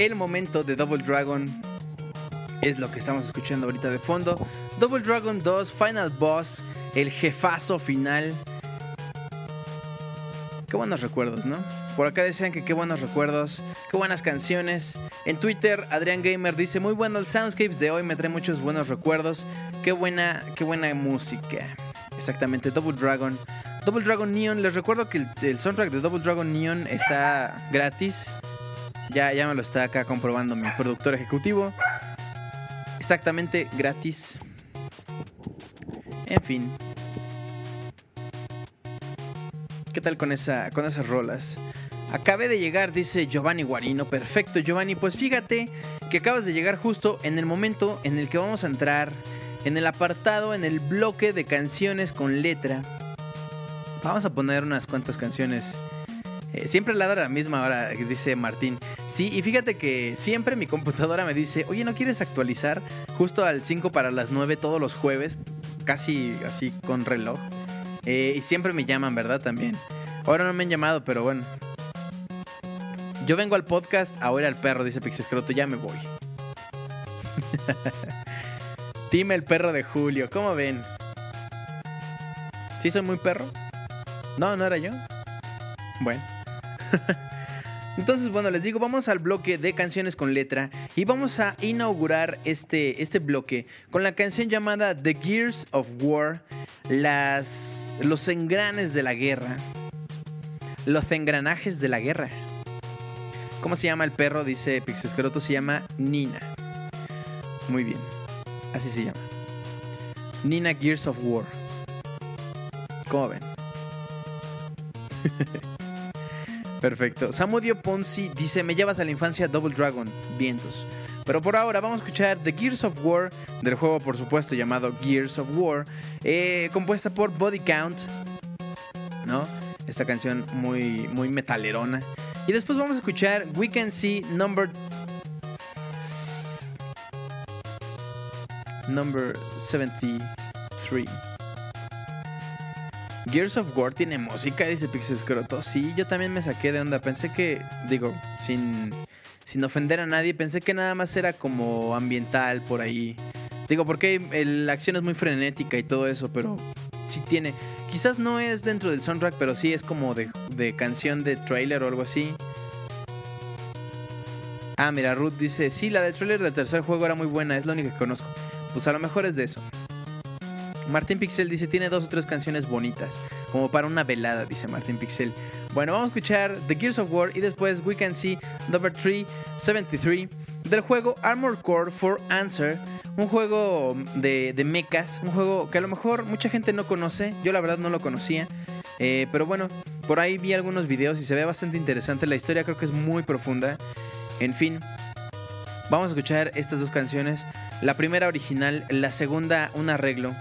Speaker 1: El momento de Double Dragon. Es lo que estamos escuchando ahorita de fondo. Double Dragon 2 Final Boss, el jefazo final. Qué buenos recuerdos, ¿no? Por acá decían que qué buenos recuerdos, qué buenas canciones. En Twitter, Adrián Gamer dice, muy bueno el Soundscapes de hoy, me trae muchos buenos recuerdos. Qué buena, qué buena música. Exactamente, Double Dragon. Double Dragon Neon, les recuerdo que el, el soundtrack de Double Dragon Neon está gratis. Ya, ya me lo está acá comprobando mi productor ejecutivo. Exactamente gratis. En fin. ¿Qué tal con, esa, con esas rolas? Acabé de llegar, dice Giovanni Guarino. Perfecto, Giovanni. Pues fíjate que acabas de llegar justo en el momento en el que vamos a entrar en el apartado, en el bloque de canciones con letra. Vamos a poner unas cuantas canciones. Eh, siempre ladra a la misma hora, dice Martín. Sí, y fíjate que siempre mi computadora me dice, oye, ¿no quieres actualizar justo al 5 para las 9 todos los jueves? Casi así con reloj. Eh, y siempre me llaman, ¿verdad? También. Ahora no me han llamado, pero bueno. Yo vengo al podcast a oír al perro, dice Pixescroto, ya me voy. <laughs> Tim el perro de Julio, ¿cómo ven? ¿Sí soy muy perro? No, no era yo. Bueno. <laughs> Entonces, bueno, les digo, vamos al bloque de canciones con letra y vamos a inaugurar este, este bloque con la canción llamada The Gears of War, las, los engranes de la guerra. Los engranajes de la guerra. ¿Cómo se llama el perro? Dice Pixescroto, se llama Nina. Muy bien, así se llama. Nina Gears of War. ¿Cómo ven? <laughs> Perfecto. Samudio Ponzi dice, me llevas a la infancia Double Dragon, vientos. Pero por ahora vamos a escuchar The Gears of War, del juego por supuesto llamado Gears of War, eh, compuesta por Body Count, ¿no? Esta canción muy, muy metalerona. Y después vamos a escuchar We Can See Number... Number 73. Gears of War tiene música, dice Pixescroto. Sí, yo también me saqué de onda. Pensé que, digo, sin, sin ofender a nadie, pensé que nada más era como ambiental por ahí. Digo, porque la acción es muy frenética y todo eso, pero sí tiene. Quizás no es dentro del soundtrack, pero sí es como de, de canción de trailer o algo así. Ah, mira, Ruth dice, sí, la del trailer del tercer juego era muy buena, es la única que conozco. Pues a lo mejor es de eso. Martín Pixel dice, tiene dos o tres canciones bonitas, como para una velada, dice Martín Pixel. Bueno, vamos a escuchar The Gears of War y después We Can See Number 373 del juego Armored Core for Answer, un juego de, de mechas, un juego que a lo mejor mucha gente no conoce, yo la verdad no lo conocía, eh, pero bueno, por ahí vi algunos videos y se ve bastante interesante, la historia creo que es muy profunda, en fin. Vamos a escuchar estas dos canciones. La primera original, la segunda un arreglo.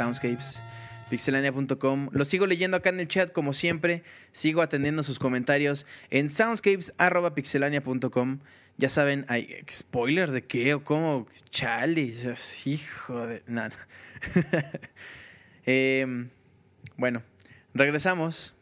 Speaker 1: Soundscapes. Pixelania.com. Lo sigo leyendo acá en el chat como siempre. Sigo atendiendo sus comentarios en soundscapes.pixelania.com. Ya saben, hay spoiler de qué o cómo. Chale, hijo de. No. <laughs> Em, bueno, regresamos.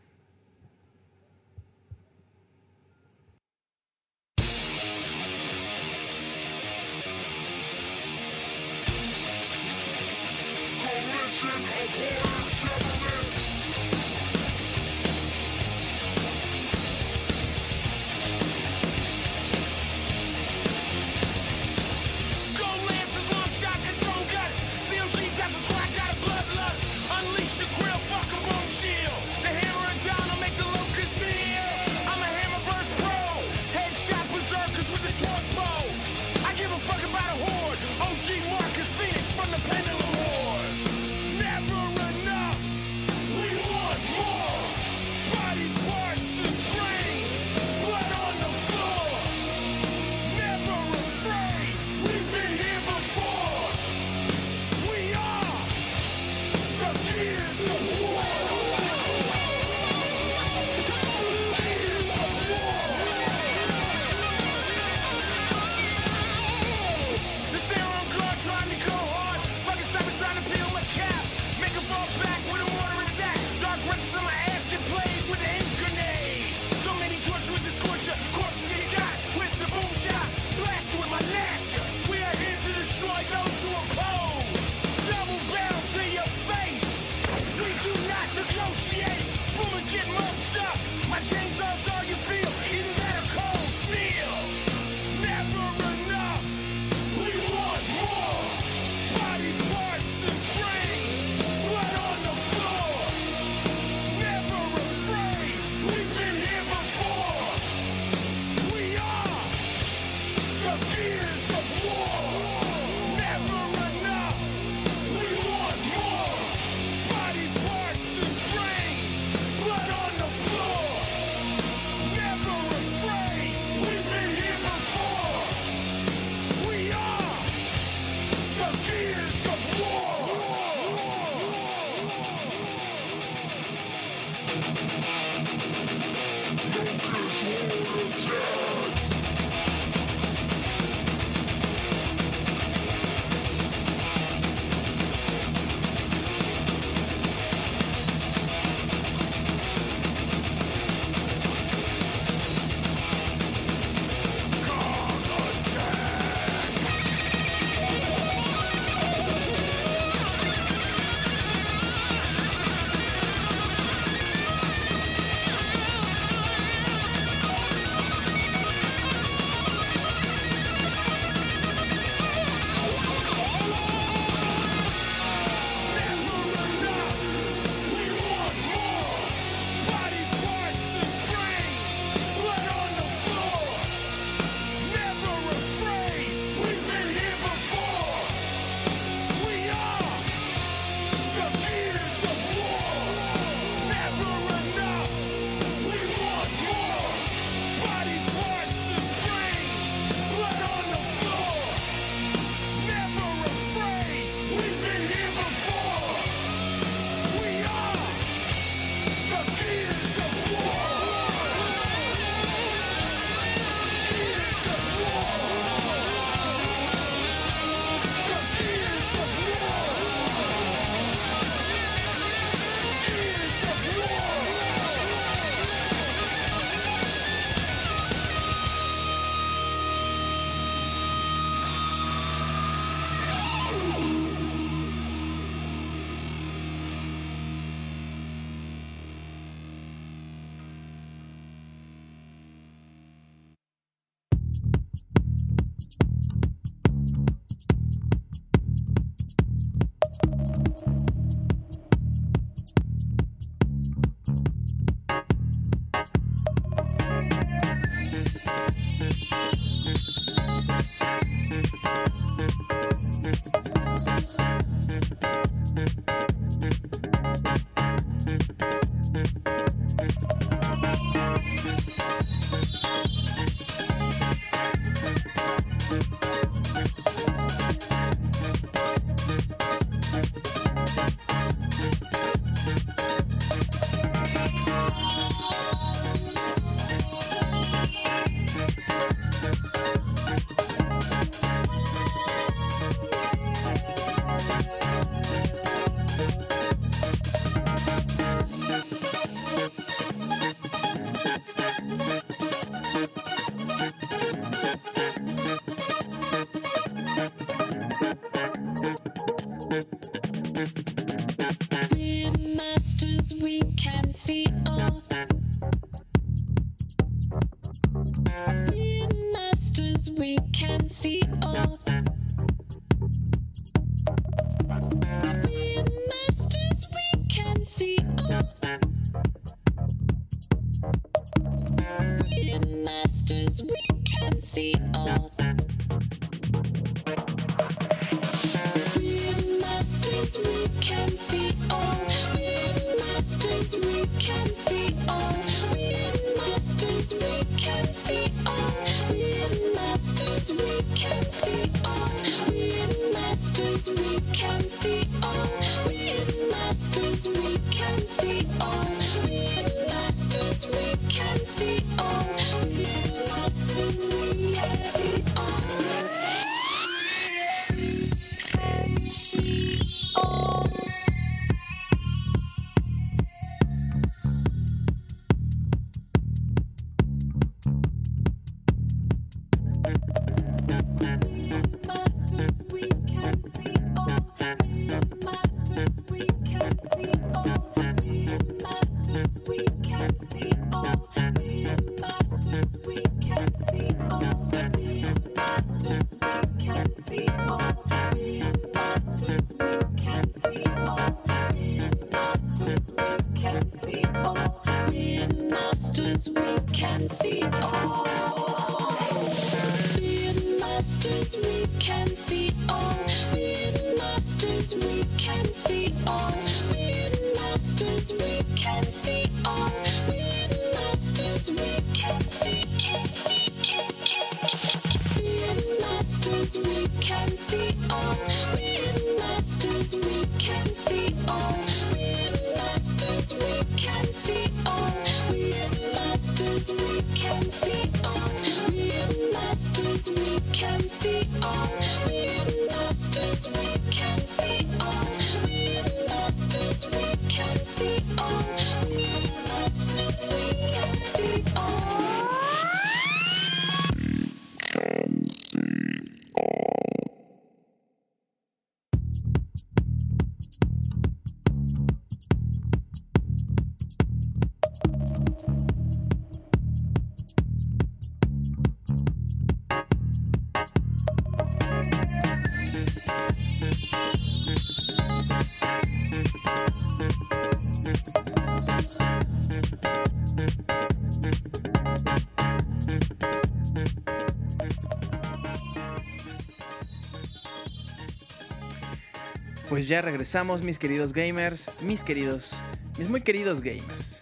Speaker 1: Ya regresamos, mis queridos gamers, mis queridos, mis muy queridos gamers.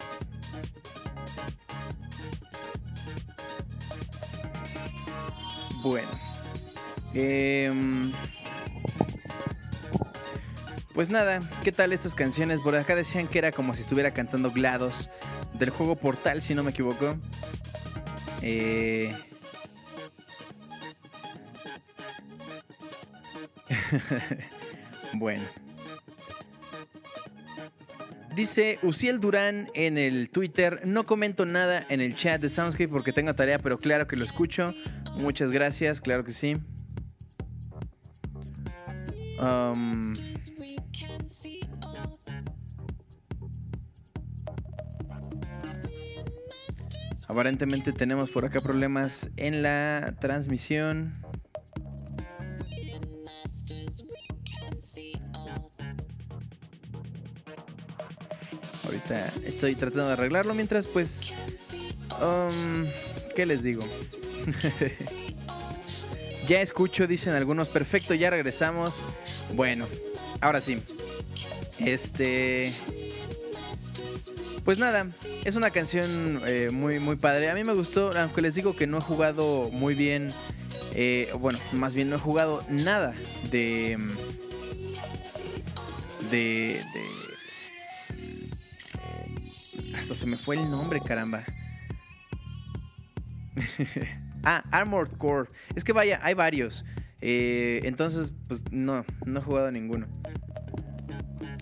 Speaker 1: Bueno. em, pues nada, ¿qué tal estas canciones? Por acá decían que era como si estuviera cantando GLaDOS del juego Portal, si no me equivoco. Eh... <laughs> Bueno. Dice Uciel Durán en el Twitter, no comento nada en el chat de Soundscape porque tengo tarea, pero claro que lo escucho. Muchas gracias, claro que sí. Um, aparentemente tenemos por acá problemas en la transmisión. Estoy tratando de arreglarlo mientras pues... um, ¿Qué les digo? <laughs> ya escucho, dicen algunos. Perfecto, ya regresamos. Bueno, ahora sí. Este... Pues nada, es una canción eh, muy, muy padre. A mí me gustó, aunque les digo que no he jugado muy bien. eh, bueno, más bien no he jugado nada de. De. de hasta se me fue el nombre, caramba. <laughs> ah, Armored Core. Es que vaya, hay varios. Eh, entonces, pues no, no he jugado ninguno.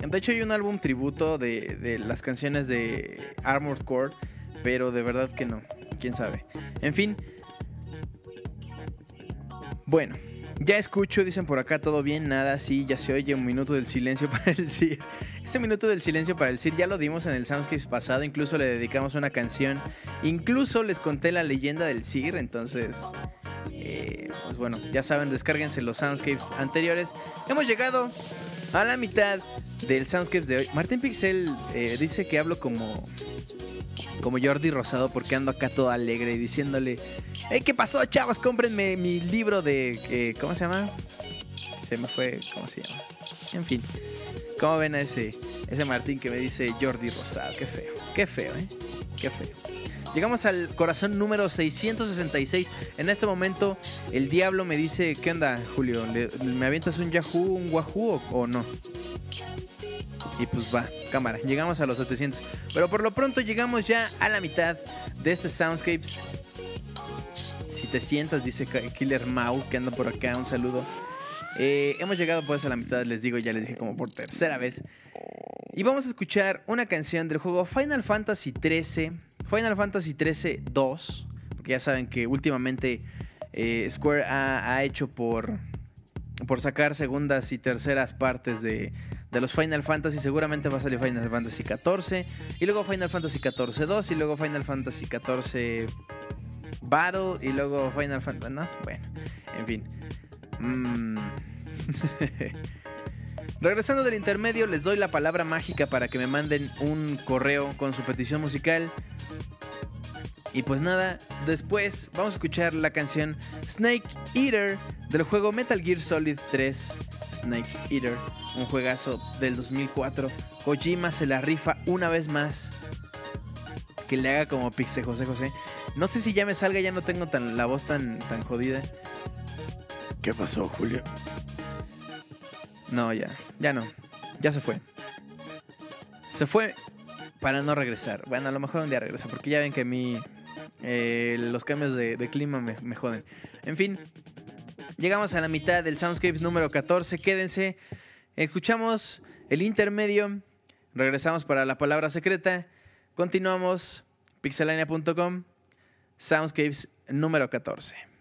Speaker 1: De hecho, hay un álbum tributo de, de las canciones de Armored Core, pero de verdad que no. Quién sabe. En fin. Bueno, ya escucho, dicen por acá todo bien, nada, sí, ya se oye un minuto del silencio <laughs> para el CIR. Ese minuto del silencio para el CIR ya lo dimos en el Soundscapes pasado, incluso le dedicamos una canción, incluso les conté la leyenda del CIR, entonces, eh, pues bueno, ya saben, descárguense los Soundscapes anteriores. Hemos llegado a la mitad del Soundscapes de hoy. Martín Pixel eh, dice que hablo como como Jordi Rosado porque ando acá todo alegre y diciéndole, hey, ¿qué pasó, chavos? Cómprenme mi libro de, eh, ¿cómo se llama? Se me fue, ¿cómo se llama? En fin, ¿cómo ven a ese, ese Martín que me dice Jordi Rosado? Qué feo, qué feo, ¿eh? Qué feo. Llegamos al corazón número 666. En este momento, el diablo me dice: ¿Qué onda, Julio? ¿Le- ¿Me avientas un Yahoo, un Wahoo o no? Y pues va, cámara, llegamos a los 700. Pero por lo pronto llegamos ya a la mitad de este Soundscapes. Si te sientas, dice Killer Mau, que anda por acá, un saludo. Eh, hemos llegado pues a la mitad, les digo, ya les dije como por tercera vez. Y vamos a escuchar una canción del juego Final Fantasy XIII, Final Fantasy XIII 2, porque ya saben que últimamente eh, Square ha, ha hecho por, por sacar segundas y terceras partes de, de los Final Fantasy. Seguramente va a salir Final Fantasy XIV, y luego Final Fantasy XIV 2, y luego Final Fantasy XIV Battle, y luego Final Fantasy... ¿No? Bueno, en fin. Mm. <laughs> Regresando del intermedio, les doy la palabra mágica para que me manden un correo con su petición musical. Y pues nada, después vamos a escuchar la canción Snake Eater del juego Metal Gear Solid 3. Snake Eater, un juegazo del 2004. Kojima se la rifa una vez más. Que le haga como Pixe José José. No sé si ya me salga, ya no tengo tan, la voz tan, tan jodida. ¿Qué pasó, Julio? No, ya, ya no. Ya se fue. Se fue para no regresar. Bueno, a lo mejor un día regresa, porque ya ven que a mí eh, los cambios de, clima me joden. En fin, llegamos a la mitad del Soundscapes número 14. Quédense. Escuchamos el intermedio. Regresamos para la palabra secreta. Continuamos. Pixelania.com. Soundscapes número 14.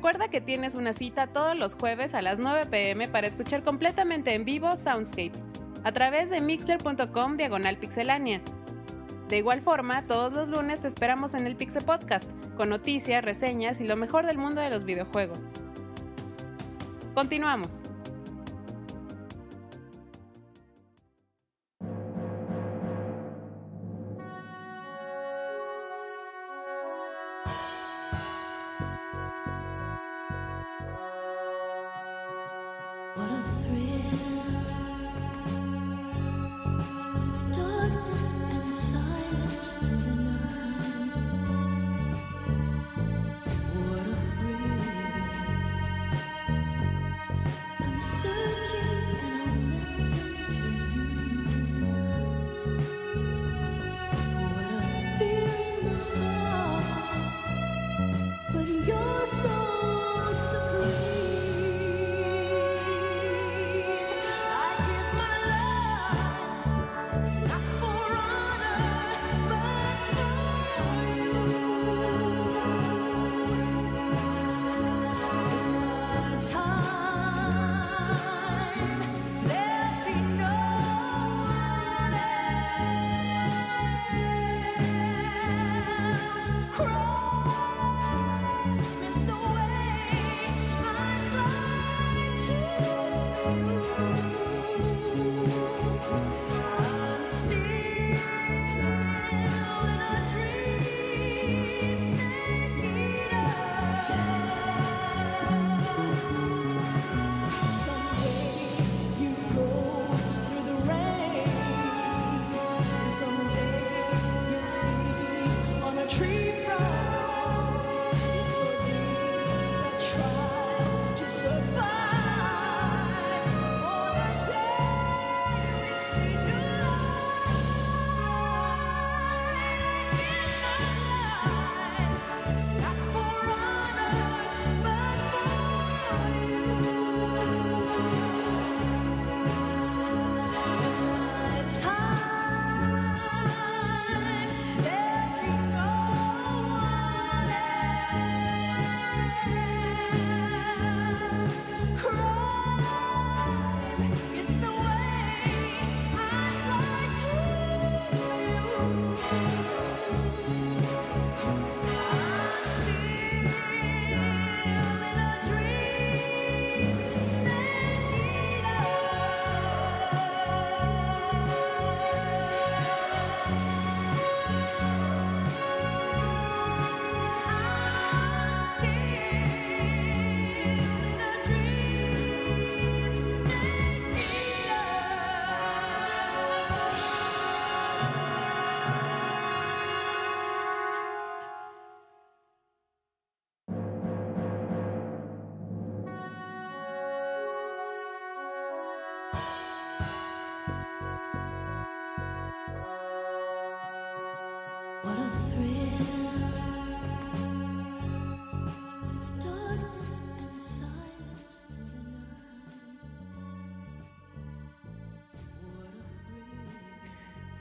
Speaker 2: Recuerda que tienes una cita todos los jueves a las 9 pm para escuchar completamente en vivo Soundscapes a través de mixler.com diagonal pixelánea. De igual forma, todos los lunes te esperamos en el Pixel Podcast, con noticias, reseñas y lo mejor del mundo de los videojuegos. Continuamos.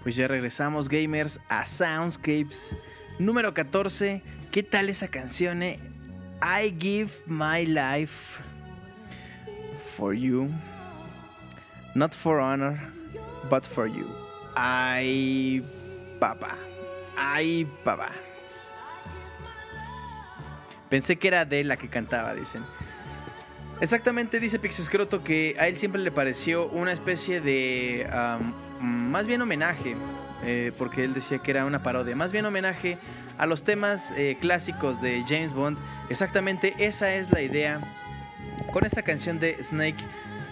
Speaker 1: Pues ya regresamos, gamers, a Soundscapes número 14. ¿Qué tal esa canción? eh? I give my life for you. Not for honor, but for you. Ay, papá. Ay, papá. Pensé que era de la que cantaba, dicen. Exactamente, dice Pixescroto que a él siempre le pareció una especie de. Más bien homenaje. eh, porque él decía que era una parodia. Más bien homenaje a los temas eh, clásicos de James Bond. Exactamente, esa es la idea. Con esta canción de Snake,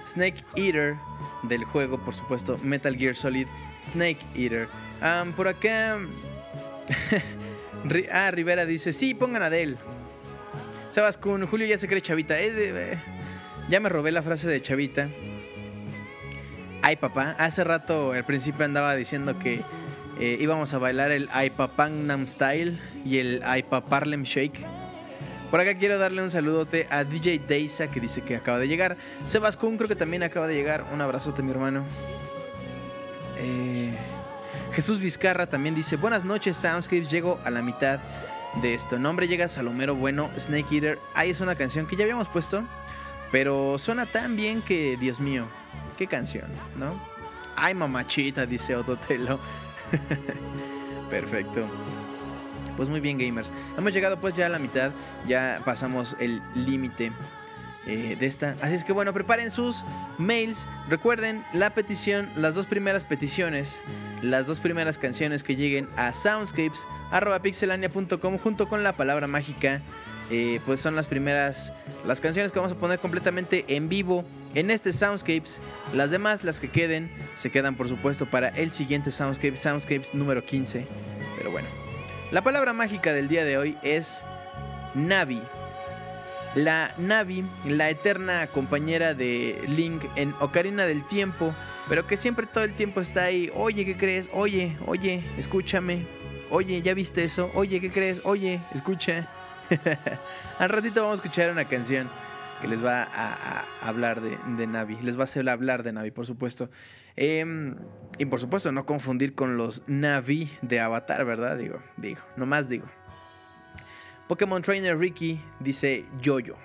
Speaker 1: Snake Eater del juego, por supuesto, Metal Gear Solid Snake Eater. Por acá. <laughs> Ah, Rivera dice: Sí, pongan a Adele. Sebas Kun, Julio ya se cree chavita. Eh, ya me robé la frase de chavita. Ay, papá. Hace rato, al principio andaba diciendo que eh, íbamos a bailar el Ay Papangnam Style y el Ay Paparlem Shake. Por acá quiero darle un saludote a DJ Deisa que dice que acaba de llegar. Sebas Kun creo que también acaba de llegar. Un abrazote, mi hermano. Eh, Jesús Vizcarra también dice: Buenas noches, Soundscapes. Llego a la mitad. de esto. Nombre llega Salomero Bueno, Snake Eater. Ahí es una canción que ya habíamos puesto, pero suena tan bien que, Dios mío, qué canción, ¿no? Ay, mamachita, dice Ototelo. <laughs> Perfecto. Pues muy bien, gamers. Hemos llegado pues ya a la mitad, ya pasamos el límite eh, de esta. Así es que bueno, preparen sus mails. Recuerden la petición, las dos primeras peticiones, las dos primeras canciones que lleguen a soundscapes.pixelania.com junto con la palabra mágica. Eh, pues son las primeras, las canciones que vamos a poner completamente en vivo en este Soundscapes. Las demás, las que queden, se quedan por supuesto para el siguiente Soundscapes, Soundscapes número 15. Pero bueno, la palabra mágica del día de hoy es Navi. La Navi, la eterna compañera de Link en Ocarina del Tiempo, pero que siempre todo el tiempo está ahí. Oye, ¿qué crees? Oye, oye, escúchame. Oye, ¿ya viste eso? Oye, ¿qué crees? Oye, escucha. <laughs> Al ratito vamos a escuchar una canción que les va a, hablar de, de Navi. Les va a hacer hablar de Navi, por supuesto. Em, y por supuesto, no confundir con los Navi de Avatar, ¿verdad? Digo, digo, nomás digo. Pokémon Trainer Ricky dice Yoyo.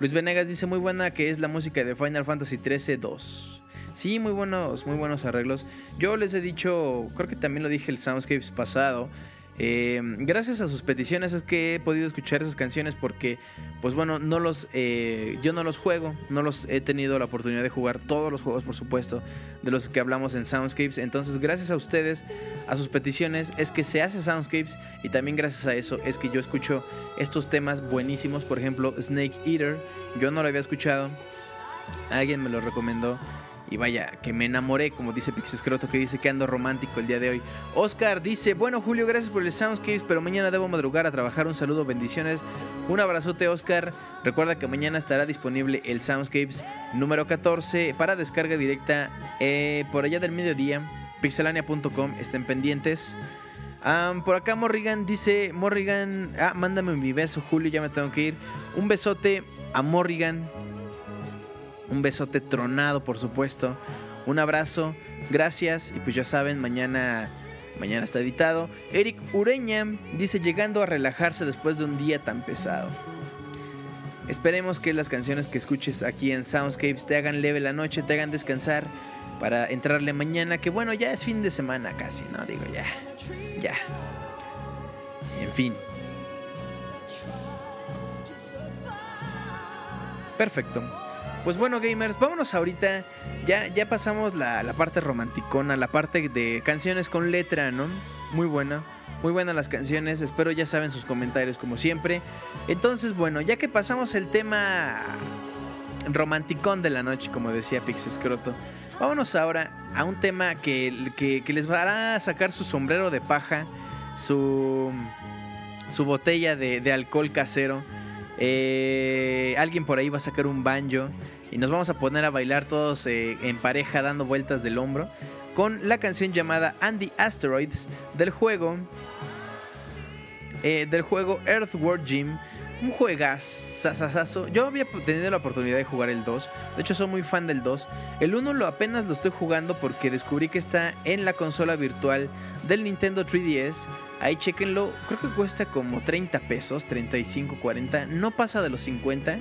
Speaker 1: Luis Venegas dice muy buena que es la música de Final Fantasy XIII 2. Sí, muy buenos, muy buenos arreglos. Yo les he dicho, creo que también lo dije el Soundscapes pasado. Eh, gracias a sus peticiones es que he podido escuchar esas canciones porque, pues bueno, no los, eh, yo no los juego, no los he tenido la oportunidad de jugar todos los juegos, por supuesto, de los que hablamos en Soundscapes. Entonces, gracias a ustedes, a sus peticiones, es que se hace Soundscapes y también gracias a eso es que yo escucho estos temas buenísimos. Por ejemplo, Snake Eater, yo no lo había escuchado, alguien me lo recomendó. Y vaya, que me enamoré, como dice Pixescroto, que dice que ando romántico el día de hoy. Oscar dice, bueno Julio, gracias por el Soundscapes, pero mañana debo madrugar a trabajar. Un saludo, bendiciones. Un abrazote, Oscar. Recuerda que mañana estará disponible el Soundscapes número 14 para descarga directa eh, por allá del mediodía. Pixelania.com, estén pendientes. Por acá Morrigan dice, Morrigan, ah, mándame mi beso, Julio, ya me tengo que ir. Un besote a Morrigan. Un besote tronado, por supuesto. Un abrazo, gracias. Y pues ya saben, mañana, mañana está editado. Eric Ureña dice, llegando a relajarse después de un día tan pesado. Esperemos que las canciones que escuches aquí en Soundscapes te hagan leve la noche, te hagan descansar para entrarle mañana, que bueno, ya es fin de semana casi, ¿no? Digo, ya, ya. En fin. Perfecto. Pues bueno, gamers, vámonos ahorita. Ya, ya pasamos la, la parte romanticona, la parte de canciones con letra, ¿no? Muy buena. Muy buenas las canciones. Espero ya saben sus comentarios como siempre. Entonces, bueno, ya que pasamos el tema romanticón de la noche, como decía Pixescroto, vámonos ahora a un tema que, que, que les hará sacar su sombrero de paja, su, su botella de, de alcohol casero. Eh, alguien por ahí va a sacar un banjo y nos vamos a poner a bailar todos eh, en pareja dando vueltas del hombro con la canción llamada Andy Asteroids del juego eh, del juego Earthworm Jim. Un juegazazazazo. Yo había tenido la oportunidad de jugar el 2. De hecho, soy muy fan del 2. El 1 lo apenas lo estoy jugando porque descubrí que está en la consola virtual del Nintendo 3DS. Ahí chequenlo. Creo que cuesta como 30 pesos, 35, 40. No pasa de los 50.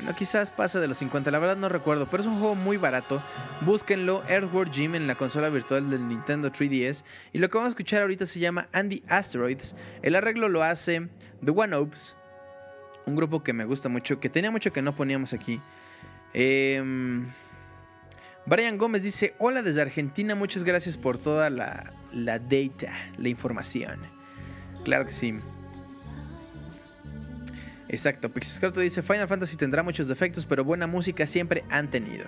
Speaker 1: Bueno, quizás pasa de los 50, la verdad no recuerdo, pero es un juego muy barato. Búsquenlo, Earthworm Jim en la consola virtual del Nintendo 3DS. Y lo que vamos a escuchar ahorita se llama Andy Asteroids. El arreglo lo hace The One Ops, un grupo que me gusta mucho, que tenía mucho que no poníamos aquí. Em, Brian Gómez dice: Hola desde Argentina, muchas gracias por toda la, la data, la información. Claro que sí. Exacto, Pixescroto dice Final Fantasy tendrá muchos defectos, pero buena música siempre han tenido.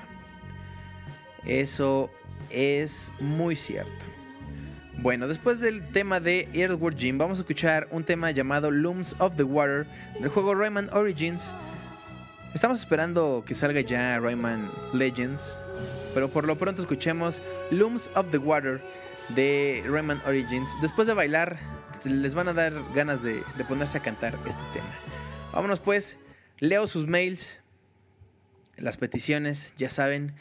Speaker 1: Eso es muy cierto. Bueno, después del tema de Earthworm Jim, vamos a escuchar un tema llamado Looms of the Water del juego Rayman Origins. Estamos esperando que salga ya Rayman Legends, pero por lo pronto escuchemos Looms of the Water de Rayman Origins. Después de bailar, les van a dar ganas de ponerse a cantar este tema. Vámonos pues, leo sus mails, las peticiones, ya saben.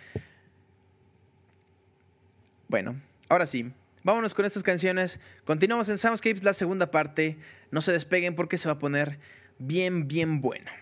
Speaker 1: Bueno, ahora sí, Vámonos con estas canciones. Continuamos en Soundscapes, la segunda parte. No se despeguen porque se va a poner bien, bien bueno.「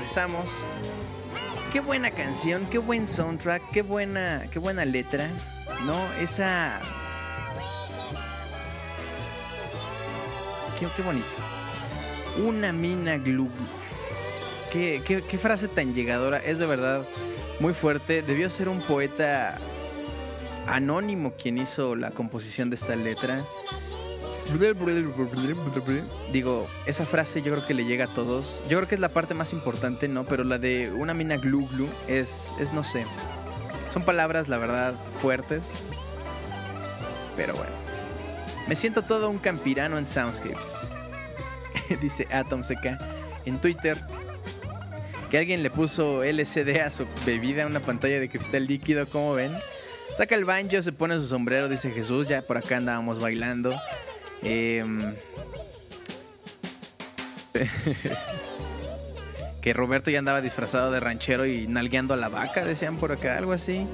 Speaker 1: regresamos. Qué buena canción, qué buen soundtrack, qué buena, qué buena letra. No, esa. Qué, bonito. Una mina glue. Qué- qué frase tan llegadora. Es de verdad muy fuerte. Debió ser un poeta anónimo quien hizo la composición de esta letra. Digo, esa frase yo creo que le llega a todos. Yo creo que es la parte más importante, ¿no? Pero la de una mina glu glu es, es no sé. Son palabras, la verdad, fuertes. Pero bueno. Me siento todo un campirano en Soundscapes. <laughs> Dice Atom CK en Twitter. Que alguien le puso LCD a su bebida, una pantalla de cristal líquido, ¿cómo ven? Saca el banjo, se pone su sombrero, dice Jesús. Ya por acá andábamos bailando. Em, <laughs> que Roberto ya andaba disfrazado de ranchero y nalgueando a la vaca, decían por acá, algo así.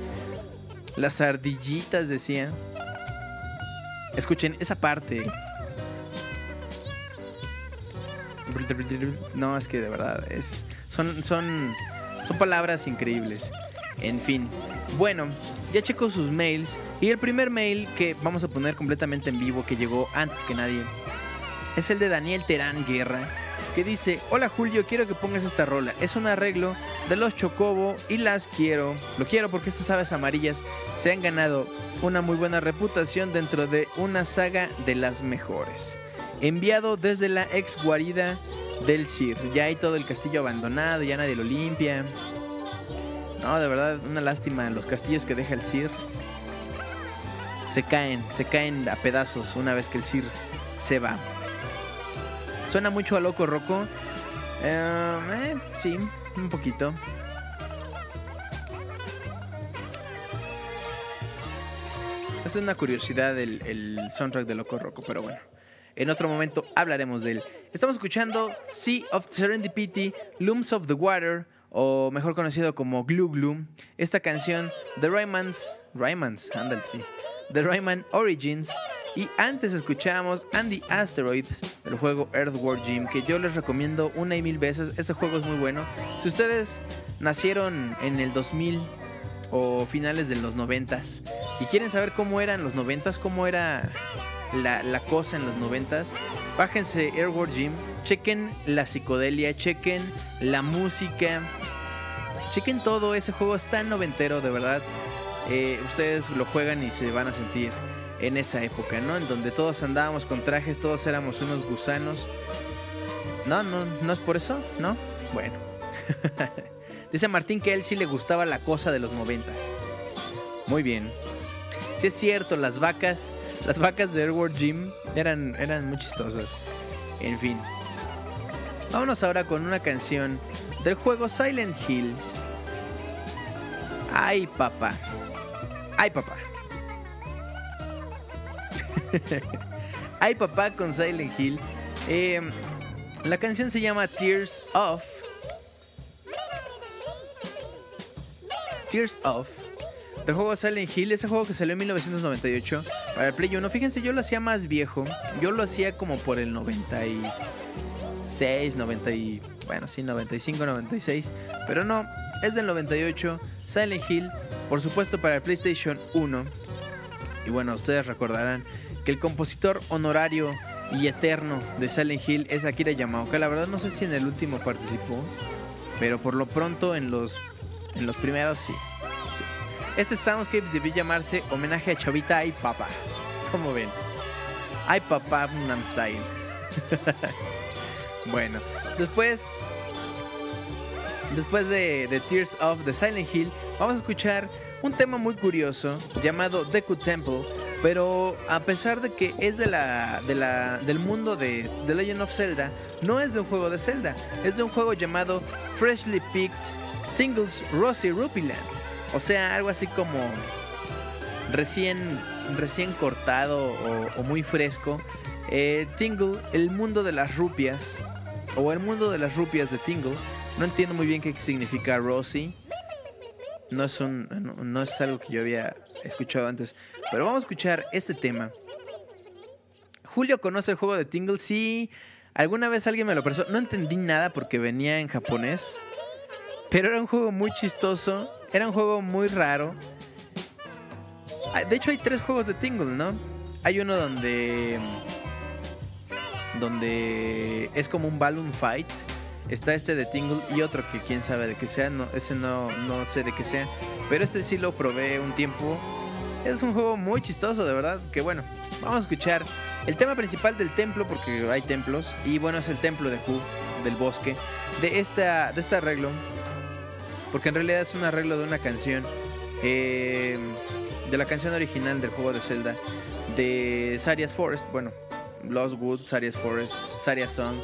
Speaker 1: Las ardillitas decían. Escuchen esa parte. No, es que de verdad es son son son palabras increíbles. En fin. Bueno, ya checo sus mails y el primer mail que vamos a poner completamente en vivo que llegó antes que nadie es el de Daniel Terán Guerra que dice, hola Julio, quiero que pongas esta rola. Es un arreglo de los Chocobo y las quiero. Lo quiero porque estas aves amarillas se han ganado una muy buena reputación dentro de una saga de las mejores. Enviado desde la ex guarida del Sir. Ya hay todo el castillo abandonado, ya nadie lo limpia. No, de verdad, una lástima. Los castillos que deja el Sir se caen, se caen a pedazos una vez que el Sir se va. Suena mucho a Loco Roco. Eh, eh, sí, un poquito. Es una curiosidad el soundtrack de Loco Roco, pero bueno. En otro momento hablaremos de él. Estamos escuchando Sea of Serendipity, Looms of the Water, o mejor conocido como Glue Glue. Esta canción de Raymans, Raymans, ándale, sí. The Rayman Origins. Y antes escuchamos Andy Asteroids del juego Earthworm Jim, que yo les recomiendo una y mil veces. Este juego es muy bueno. Si ustedes nacieron en el 2000 o finales de los 90 y quieren saber cómo eran los 90 cómo era la, la cosa en los 90 bájense Earthworm Jim, chequen la psicodelia, chequen la música, chequen todo. Ese juego es tan noventero, de verdad. Eh, ustedes lo juegan y se van a sentir en esa época, ¿no? En donde todos andábamos con trajes, todos éramos unos gusanos. No, no, no es por eso, ¿no? Bueno. <laughs> Dice Martín que a él sí le gustaba la cosa de los noventas. Muy bien. Sí es cierto, las vacas, las vacas de Airward Jim eran, eran muy chistosas. En fin. Vámonos ahora con una canción del juego Silent Hill. Ay, papá. Ay, papá. <laughs> Ay, papá con Silent Hill. Eh, la canción se llama Tears Off. Tears Off. Del juego Silent Hill, ese juego que salió en 1998 para el Play 1. Fíjense, yo lo hacía más viejo. Yo lo hacía como por el 96, 90 y... Bueno, sí, 95, 96. Pero no, es del 98. Silent Hill, por supuesto para el PlayStation 1. Y bueno, ustedes recordarán que el compositor honorario y eterno de Silent Hill es Akira Yamaoka. La verdad no sé si en el último participó, pero por lo pronto en los, en los primeros sí. Este Soundscapes debió llamarse homenaje a Chavita Ay Papa. ¿Cómo ven? Ay Papa Nam Style. <laughs> bueno, después Después de, de Tears of the Silent Hill, vamos a escuchar un tema muy curioso llamado Deku Temple. Pero a pesar de que es de la, de la, del mundo de The Legend of Zelda, no es de un juego de Zelda, es de un juego llamado Freshly Picked Tingles Rosy Rupiland. O sea, algo así como recién, recién cortado o, muy fresco. Eh, Tingle, el mundo de las rupias, o el mundo de las rupias de Tingle. No entiendo muy bien qué significa Rosy. No es, un, no, no es algo que yo había escuchado antes. Pero vamos a escuchar este tema. Julio conoce el juego de Tingle. Sí, Alguna vez alguien me lo prestó. No entendí nada porque venía en japonés. Pero era un juego muy chistoso. Era un juego muy raro. Ah, De hecho, hay tres juegos de Tingle, ¿no? Hay uno donde. Donde es como un balloon fight. Está este de Tingle y otro que quién sabe de qué sea. No, ese no, no sé de qué sea. Pero este sí lo probé un tiempo. Es un juego muy chistoso, de verdad. Que bueno, vamos a escuchar el tema principal del templo, porque hay templos. Y bueno, es el templo de Hu, del bosque. De, esta, de este arreglo. Porque en realidad es un arreglo de una canción. eh, de la canción original del juego de Zelda. De Saria's Forest. Bueno, Lost Wood, Saria's Forest, Saria's Song.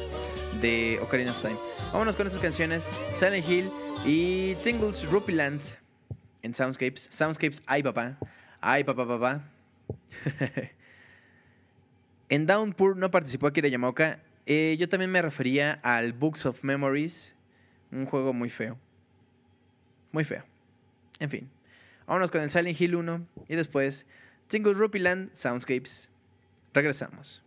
Speaker 1: De Ocarina of Time. Vámonos con estas canciones. Silent Hill y Tingles Rupee Land. En Soundscapes. Soundscapes, ay papá. Ay papá, papá. <laughs> en Downpour no participó Akira Yamaoka. Eh, yo también me refería al Books of Memories. Un juego muy feo. Muy feo. En fin. Vámonos con el Silent Hill 1 y después Tingles Rupee Land Soundscapes. Regresamos.「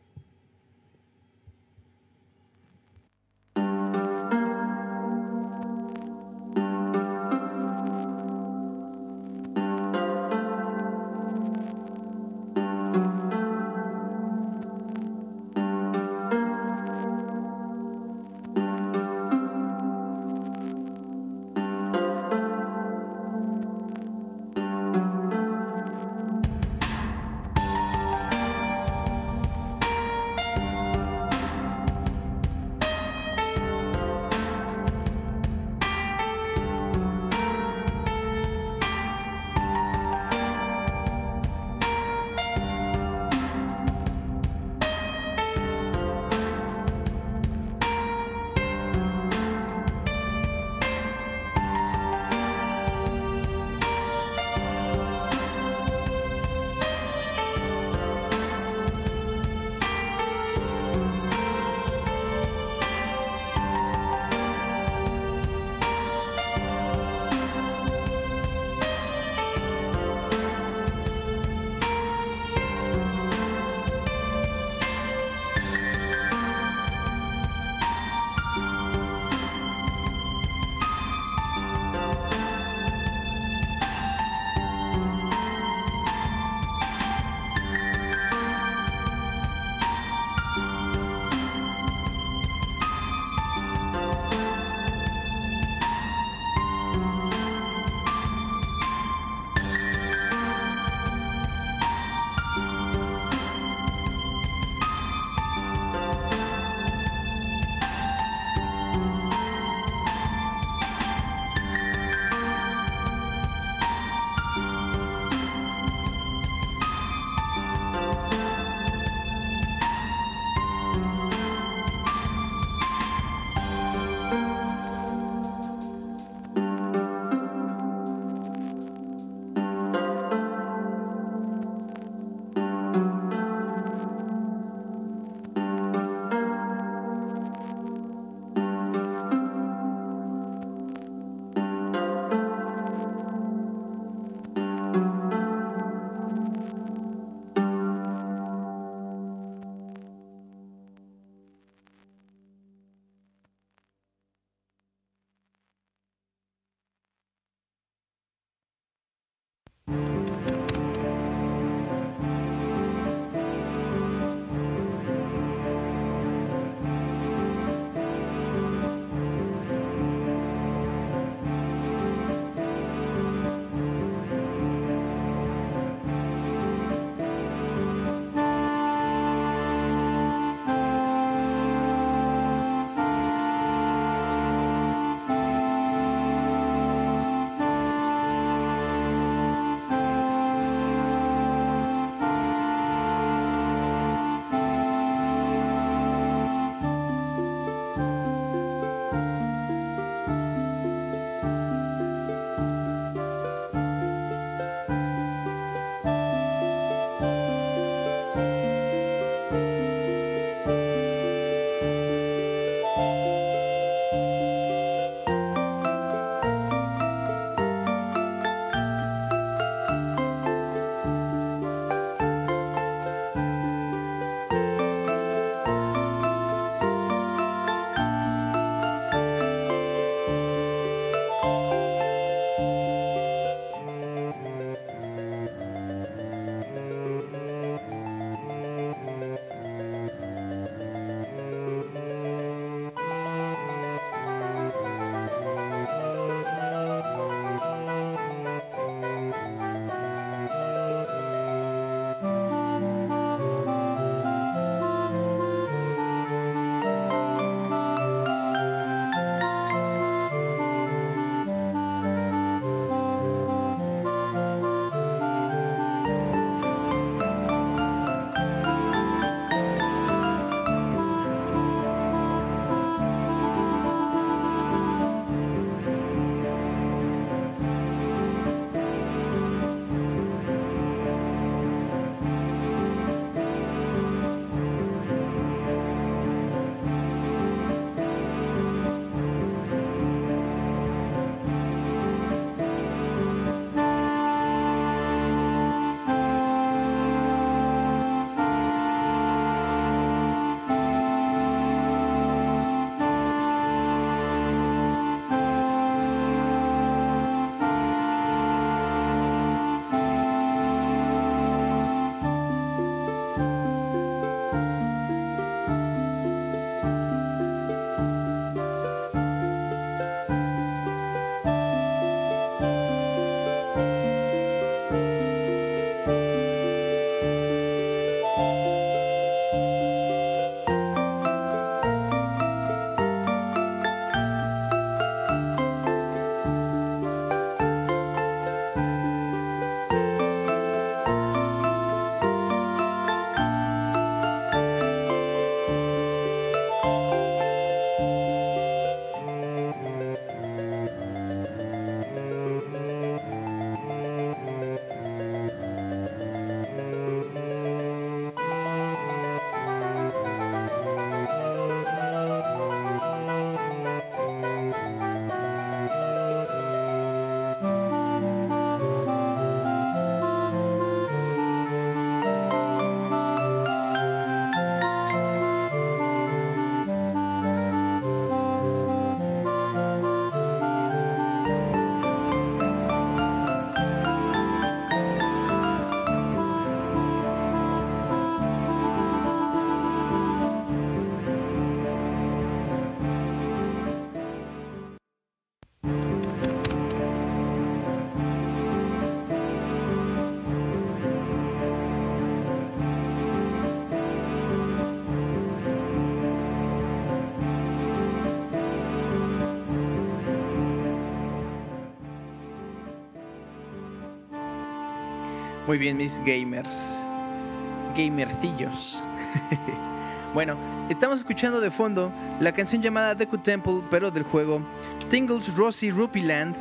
Speaker 1: Muy bien, mis gamers. Gamercillos. <laughs> bueno, estamos escuchando de fondo la canción llamada Deku Temple, pero del juego Tingles Rosy Rupee Land.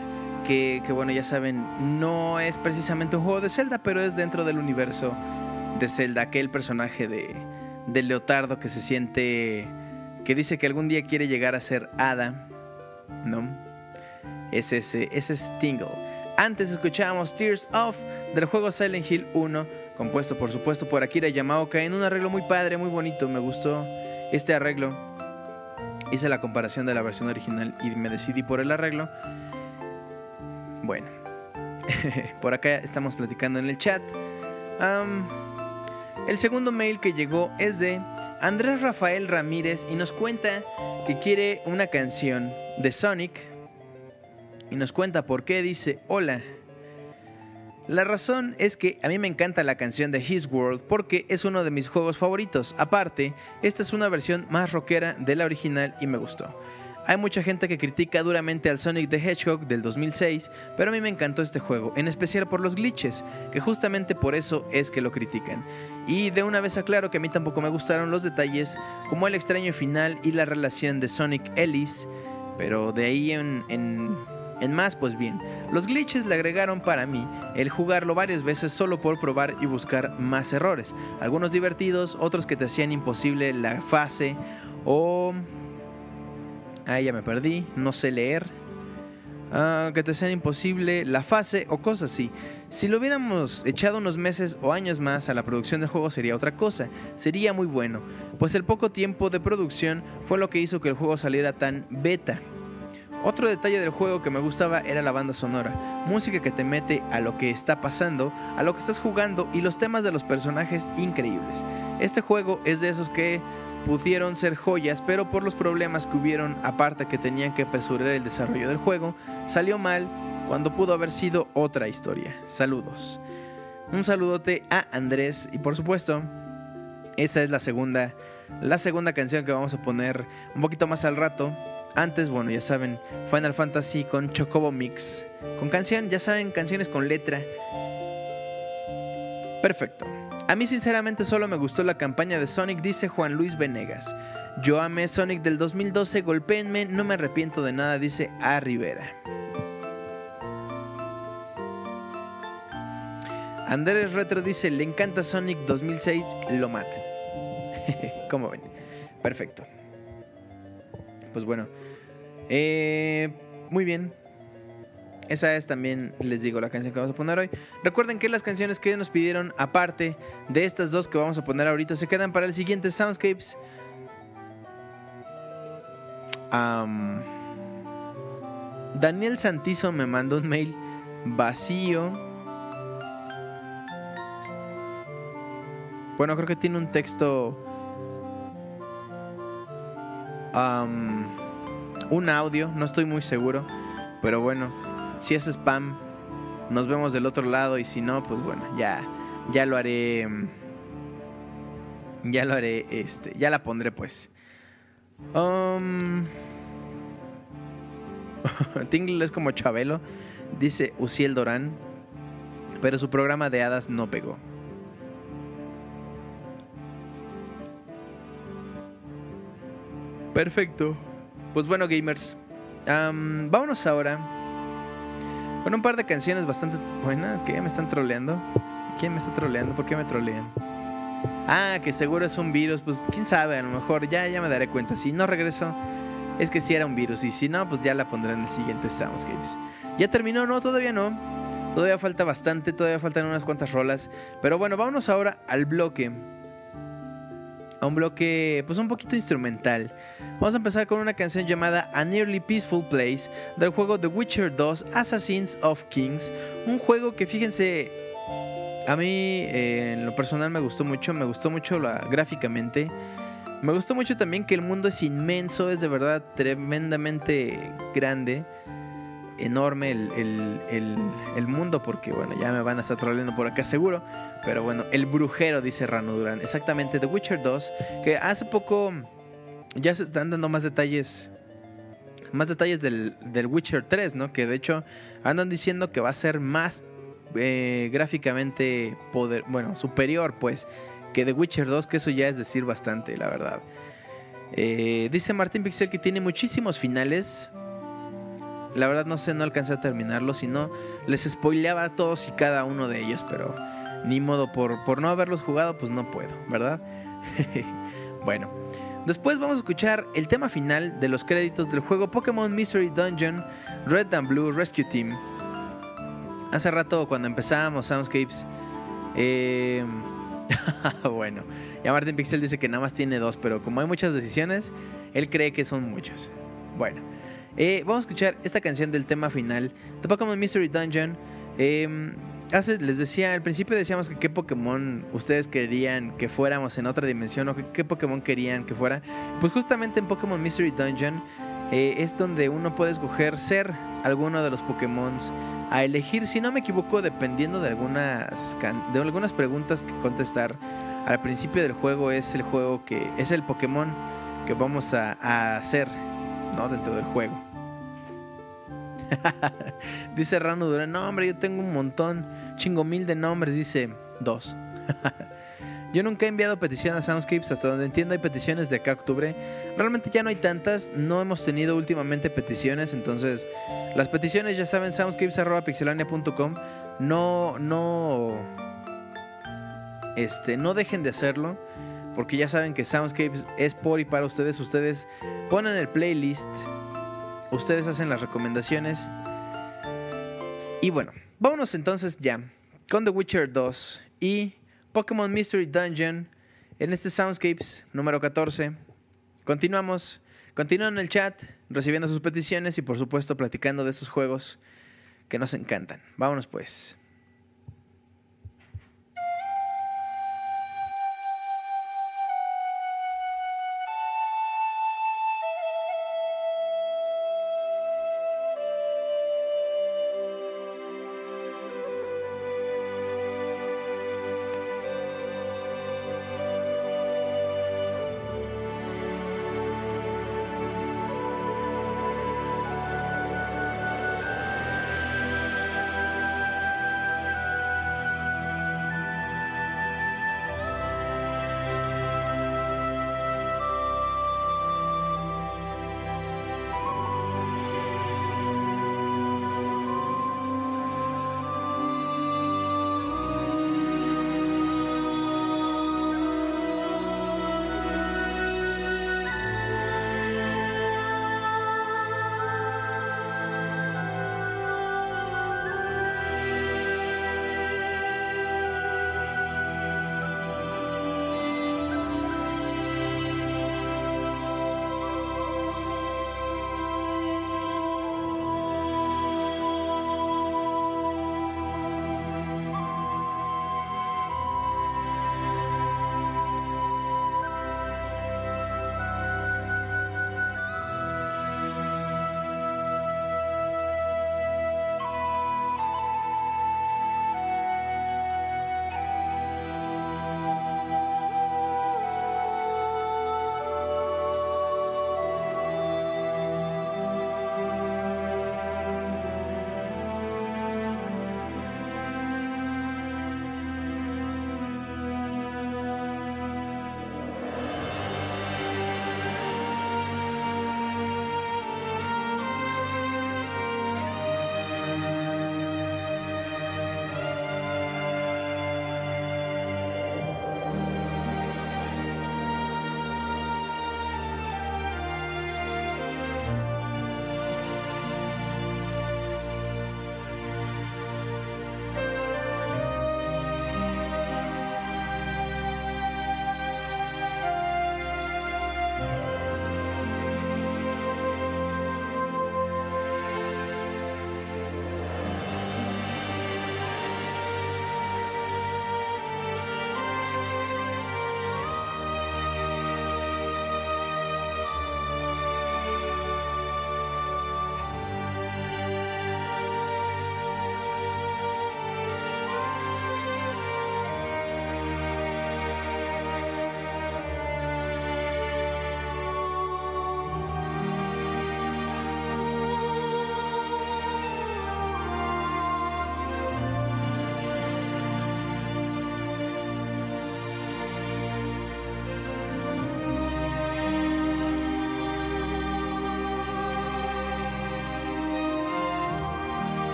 Speaker 1: Que, que, bueno, ya saben, no es precisamente un juego de Zelda, pero es dentro del universo de Zelda. Aquel personaje de, Leotardo que se siente. que dice que algún día quiere llegar a ser hada. ¿No? Es ese, ese es Tingle. Antes escuchábamos Tears Off del juego Silent Hill 1, compuesto por supuesto por Akira Yamaoka en un arreglo muy padre, muy bonito. Me gustó este arreglo. Hice la comparación de la versión original y me decidí por el arreglo. Bueno, <laughs> por acá estamos platicando en el chat. El segundo mail que llegó es de Andrés Rafael Ramírez y nos cuenta que quiere una canción de Sonic y nos cuenta por qué dice hola. La razón es que a mí me encanta la canción de His World porque es uno de mis juegos favoritos. Aparte, esta es una versión más rockera de la original y me gustó. Hay mucha gente que critica duramente al Sonic the Hedgehog del 2006, pero a mí me encantó este juego, en especial por los glitches, que justamente por eso es que lo critican. Y de una vez aclaro que a mí tampoco me gustaron los detalles, como el extraño final y la relación de Sonic Ellis, pero de ahí en, en, en más, pues bien, los glitches le agregaron para mí el jugarlo varias veces solo por probar y buscar más errores, algunos divertidos, otros que te hacían imposible la fase o... Ah, ya me perdí, no sé leer. Ah, que te hacían imposible la fase o cosas así. Si lo hubiéramos echado unos meses o años más a la producción del juego sería otra cosa, sería muy bueno, pues el poco tiempo de producción fue lo que hizo que el juego saliera tan beta. Otro detalle del juego que me gustaba era la banda sonora, música que te mete a lo que está pasando, a lo que estás jugando y los temas de los personajes increíbles. Este juego es de esos que pudieron ser joyas, pero por los problemas que hubieron, aparte que tenían que apresurar el desarrollo del juego, salió mal cuando pudo haber sido otra historia. Saludos. Un saludote a Andrés y por supuesto, esa es la segunda la segunda canción que vamos a poner un poquito más al rato. Antes, bueno, ya saben, Final Fantasy con Chocobo Mix. Con canción, ya saben, canciones con letra. Perfecto. A mí sinceramente solo me gustó la campaña de Sonic, dice Juan Luis Venegas. Yo amé Sonic del 2012, golpéenme, no me arrepiento de nada, dice A Rivera. Andrés Retro dice, le encanta Sonic 2006, lo matan. <laughs> ¿Cómo ven? Perfecto. Pues bueno. Eh, muy bien. Esa es también, les digo, la canción que vamos a poner hoy. Recuerden que las canciones que nos pidieron, aparte de estas dos que vamos a poner ahorita, se quedan para el siguiente Soundscapes. Daniel Santizo me mandó un mail vacío. Bueno, creo que tiene un texto. Un audio, no estoy muy seguro. Pero bueno, si es spam, nos vemos del otro lado. Y si no, pues bueno, ya, ya lo haré. mm, Ya lo haré, este, ya la pondré pues. <laughs> Tingle es como Chabelo, dice Uciel Dorán, pero su programa de hadas no pegó. Perfecto. Pues bueno, gamers, am, vámonos ahora con un par de canciones bastante buenas que ya me están troleando. ¿Quién me está troleando? ¿Por qué me trolean? Ah, que seguro es un virus. Pues quién sabe, a lo mejor ya, ya me daré cuenta. Si no regreso, es que si era un virus. Y si no, pues ya la pondré en el siguiente Soundscapes. ¿Ya terminó? No, todavía no. Todavía falta bastante, todavía faltan unas cuantas rolas. Pero bueno, vámonos ahora al bloque. A un bloque, pues un poquito instrumental. Vamos a empezar con una canción llamada A Nearly Peaceful Place del juego The Witcher 2 Assassins of Kings. Un juego que fíjense, a mí eh, en lo personal me gustó mucho, me gustó mucho la, gráficamente. Me gustó mucho también que el mundo es inmenso, es de verdad tremendamente grande, enorme el, el- el- mundo, porque bueno, ya me van a estar troleando por acá seguro. Pero bueno, el brujero, dice Rano Durán. Exactamente, The Witcher 2, que hace poco ya se están dando más detalles. Más detalles del, del Witcher 3, ¿no? Que de hecho andan diciendo que va a ser más eh, gráficamente poder, bueno, superior, pues, que The Witcher 2, que eso ya es decir bastante, la verdad. Eh, dice Martín Pixel que tiene muchísimos finales. La verdad no sé, no alcancé a terminarlo, si no les spoileaba a todos y cada uno de ellos, pero ni modo, por, por no haberlos jugado, pues no puedo, ¿verdad? <laughs> bueno, después vamos a escuchar el tema final de los créditos del juego Pokémon Mystery Dungeon Red and Blue Rescue Team. Hace rato cuando empezábamos Soundscapes, eh, <laughs> bueno, ya Martin Pixel dice que nada más tiene dos, pero como hay muchas decisiones, él cree que son muchos. Bueno, eh, vamos a escuchar esta canción del tema final de Pokémon Mystery Dungeon. Eh, les decía, al principio decíamos que qué Pokémon ustedes querían que fuéramos en otra dimensión o que qué Pokémon querían que fuera. Pues justamente en Pokémon Mystery Dungeon eh, es donde uno puede escoger ser alguno de los Pokémon a elegir, si no me equivoco, dependiendo de algunas, de algunas preguntas que contestar. Al principio del juego es el juego que es el Pokémon que vamos a, a hacer ¿no? dentro del juego. <laughs> dice Rano Durán, no hombre, yo tengo un montón, chingo mil de nombres, dice dos. <laughs> yo nunca he enviado petición a Soundscapes, hasta donde entiendo hay peticiones de acá a octubre. Realmente ya no hay tantas, no hemos tenido últimamente peticiones, entonces las peticiones ya saben, soundscapes.pixelania.com, no, no, este, no dejen de hacerlo. Porque ya saben que Soundscapes es por y para ustedes. Ustedes ponen el playlist. Ustedes hacen las recomendaciones. Y bueno, vámonos entonces ya con The Witcher 2 y Pokémon Mystery Dungeon en este Soundscapes número 14. Continuamos. Continúan en el chat, recibiendo sus peticiones y por supuesto platicando de esos juegos que nos encantan. Vámonos pues.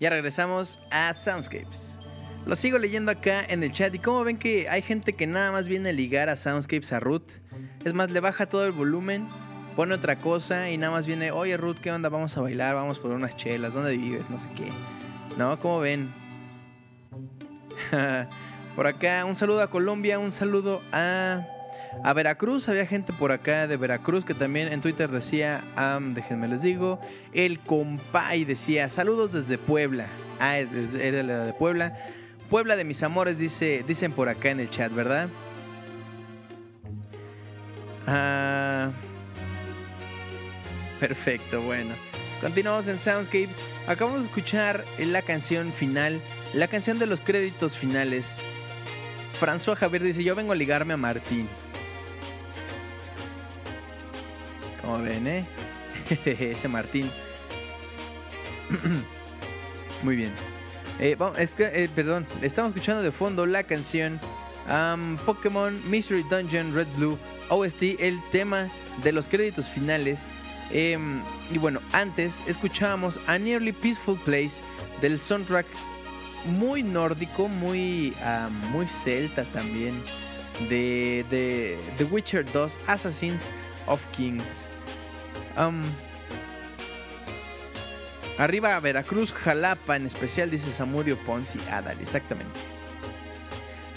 Speaker 1: Ya regresamos a Soundscapes. Lo sigo leyendo acá en el chat y como ven que hay gente que nada más viene a ligar a Soundscapes a Ruth. Es más, le baja todo el volumen, pone otra cosa y nada más viene, oye Ruth, ¿qué onda? Vamos a bailar, vamos por unas chelas, ¿dónde vives? No sé qué. No, como ven. <laughs> por acá, un saludo a Colombia, un saludo a, a Veracruz. Había gente por acá de Veracruz que también en Twitter decía, déjenme les digo, el compay decía, saludos desde Puebla. Ah, era la de Puebla. Puebla de mis amores, dice, dicen por acá en el chat, ¿verdad? Ah, perfecto, bueno. Continuamos en Soundscapes. Acabamos de escuchar la canción final, la canción de los créditos finales. François Javier dice, yo vengo a ligarme a Martín. Como ven, ¿eh? <laughs> Ese Martín. <clears throat> Muy bien. Eh, es que, eh, perdón, estamos escuchando de fondo la canción Pokémon Mystery Dungeon Red Blue OST, el tema de los créditos finales. Em, y bueno, antes escuchábamos A Nearly Peaceful Place del soundtrack muy nórdico, muy, muy celta también, de The Witcher 2 Assassins of Kings. Um, Arriba Veracruz, Jalapa, en especial dice Samudio Ponzi. Dale, exactamente.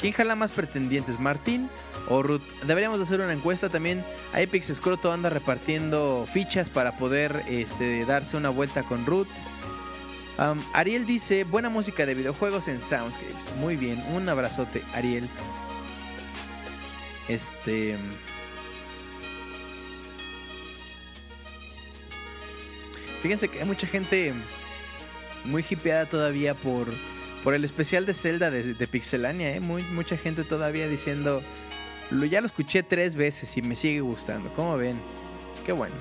Speaker 1: ¿Quién jala más pretendientes, Martín o Ruth? Deberíamos hacer una encuesta también. Apex Scroto anda repartiendo fichas para poder este, darse una vuelta con Ruth. Um, Ariel dice, buena música de videojuegos en Soundscapes. Muy bien, un abrazote, Ariel. Este... Fíjense que hay mucha gente muy hipeada todavía por, por el especial de Zelda de, Pixelania. ¿eh? Muy, mucha gente todavía diciendo, lo, ya lo escuché tres veces y me sigue gustando. ¿Cómo ven? Qué bueno.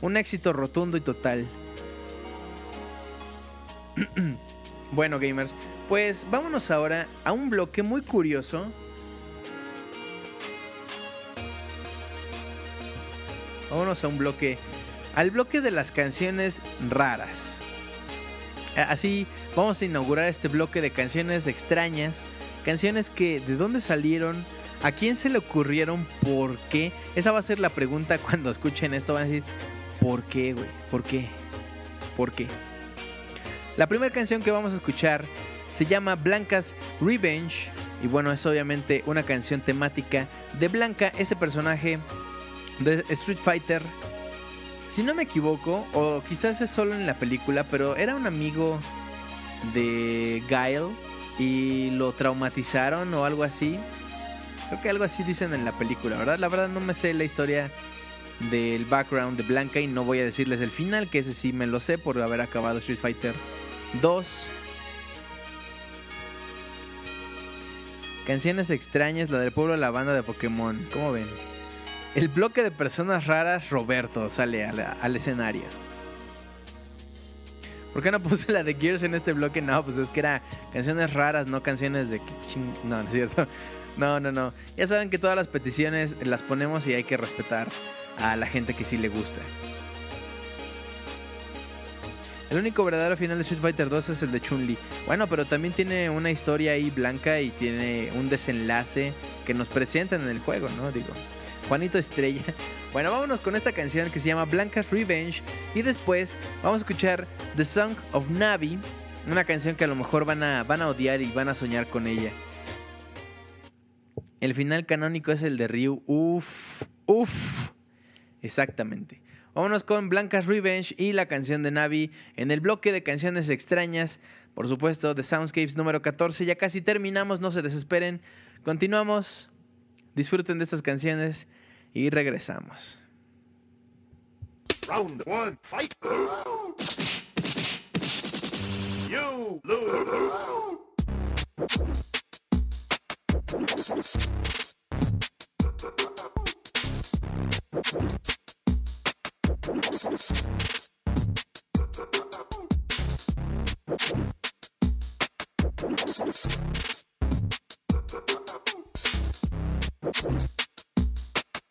Speaker 1: Un éxito rotundo y total. <clears throat> bueno, gamers, pues vámonos ahora a un bloque muy curioso. Vámonos a un bloque al bloque de las canciones raras. Así vamos a inaugurar este bloque de canciones extrañas, canciones que de dónde salieron, a quién se le ocurrieron, por qué. Esa va a ser la pregunta cuando escuchen esto, van a decir, ¿por qué, güey? ¿Por qué? ¿Por qué? La primera canción que vamos a escuchar se llama Blanca's Revenge y bueno, es obviamente una canción temática de Blanca, ese personaje de Street Fighter si no me equivoco, o quizás es solo en la película, pero era un amigo de Guile y lo traumatizaron o algo así. Creo que algo así dicen en la película, ¿verdad? La verdad no me sé la historia del background de Blanca y no voy a decirles el final, que ese sí me lo sé por haber acabado Street Fighter 2. Canciones extrañas, la del pueblo la banda de Pokémon. ¿Cómo ven? El bloque de personas raras, Roberto, sale al escenario. ¿Por qué no puse la de Gears en este bloque? No, pues es que era canciones raras, no canciones de... No, no es cierto. No, no, no. Ya saben que todas las peticiones las ponemos y hay que respetar a la gente que sí le gusta. El único verdadero final de Street Fighter 2 es el de Chun-Li. Bueno, pero también tiene una historia ahí blanca y tiene un desenlace que nos presentan en el juego, ¿no? Digo, Juanito Estrella. <laughs> Bueno, vámonos con esta canción que se llama Blanca's Revenge. Y después vamos a escuchar The Song of Navi. Una canción que a lo mejor van a, van a odiar y van a soñar con ella. El final canónico es el de Ryu. Uf, uf. Exactamente. Vámonos con Blanca's Revenge y la canción de Navi en el bloque de canciones extrañas. Por supuesto, de Soundscapes número 14. Ya casi terminamos, no se desesperen. Continuamos. Disfruten de estas canciones y regresamos.
Speaker 3: Round one, fight! You lose!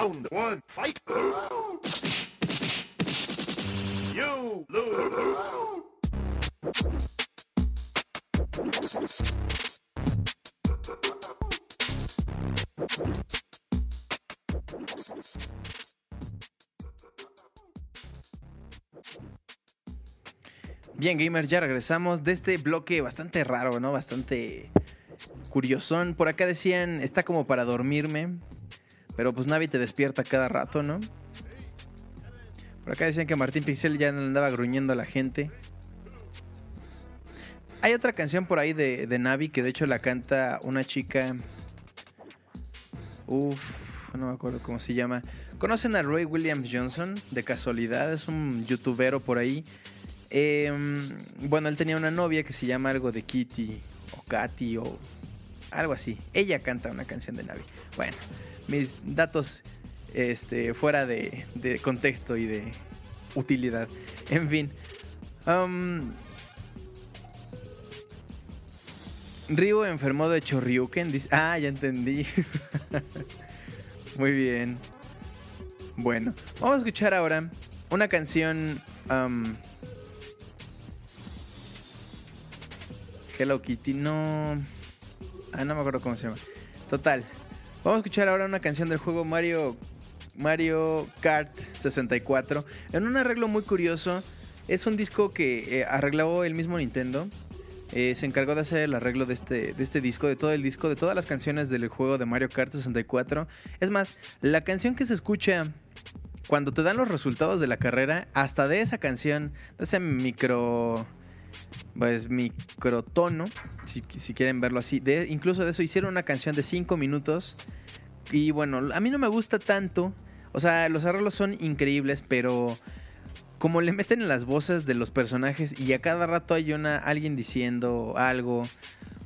Speaker 3: One, fight. You lose.
Speaker 1: Bien, gamers, ya regresamos de este bloque bastante raro, ¿no? Bastante curiosón. Por acá decían, está como para dormirme. Pero pues Navi te despierta cada rato, ¿no? Por acá decían que Martín Pixel ya andaba gruñendo a la gente. Hay otra canción por ahí de, Navi que de hecho la canta una chica. Uf, no me acuerdo cómo se llama. ¿Conocen a Roy Williams Johnson? De casualidad, es un youtubero por ahí. Em, bueno, él tenía una novia que se llama algo de Kitty o Katy o algo así. Ella canta una canción de Navi. Bueno, mis datos este, fuera de, de contexto y de utilidad. En fin. Um, Ryu enfermó de Choryuken. Dice, ah, ya entendí. <laughs> Muy bien. Bueno, vamos a escuchar ahora una canción. um, Hello Kitty, no. Ah, no me acuerdo cómo se llama. Total. Vamos a escuchar ahora una canción del juego Mario. Mario Kart 64. En un arreglo muy curioso. Es un disco que eh, arregló el mismo Nintendo. Eh, se encargó de hacer el arreglo de este, de este disco, de todo el disco, de todas las canciones del juego de Mario Kart 64. Es más, la canción que se escucha cuando te dan los resultados de la carrera, hasta de esa canción, de ese micro pues microtono, si, si quieren verlo así. Incluso de eso hicieron una canción de 5 minutos. Y bueno, a mí no me gusta tanto. O sea, los arreglos son increíbles, pero como le meten en las voces de los personajes y a cada rato hay una alguien diciendo algo,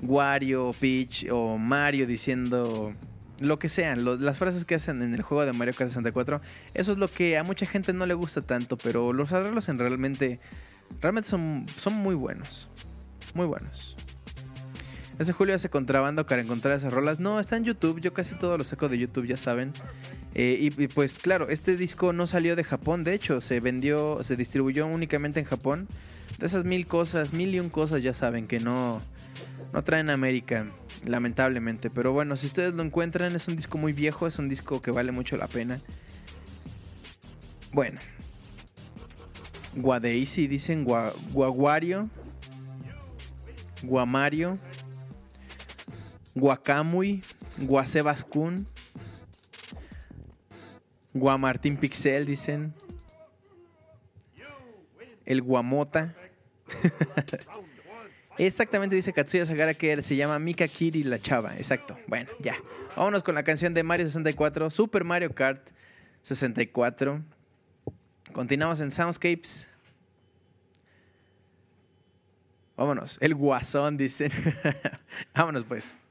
Speaker 1: Wario, Peach o Mario diciendo lo que sean, las frases que hacen en el juego de Mario Kart 64, eso es lo que a mucha gente no le gusta tanto, pero los arreglos en realmente realmente son, son muy buenos. Muy buenos. Ese Julio hace contrabando para encontrar esas rolas. No, está en YouTube. Yo casi todo lo saco de YouTube, ya saben. Eh, y, pues claro, este disco no salió de Japón. De hecho, se vendió, se distribuyó únicamente en Japón. De esas mil cosas, mil y un cosas, ya saben que no, no traen América, lamentablemente. Pero bueno, si ustedes lo encuentran, es un disco muy viejo, es un disco que vale mucho la pena. Bueno. Guadeisi, dicen Gua- Guaguario. Guamario. Guacamui. Guasebascun. Guamartín Pixel, dicen. El Guamota. <laughs> Exactamente dice Katsuya Sagara que se llama Mika Kiri la chava. Exacto. Bueno, ya. Vámonos con la canción de Mario 64, Super Mario Kart 64. Continuamos en Soundscapes. Vámonos. El guasón, dicen. <laughs> Vámonos pues.「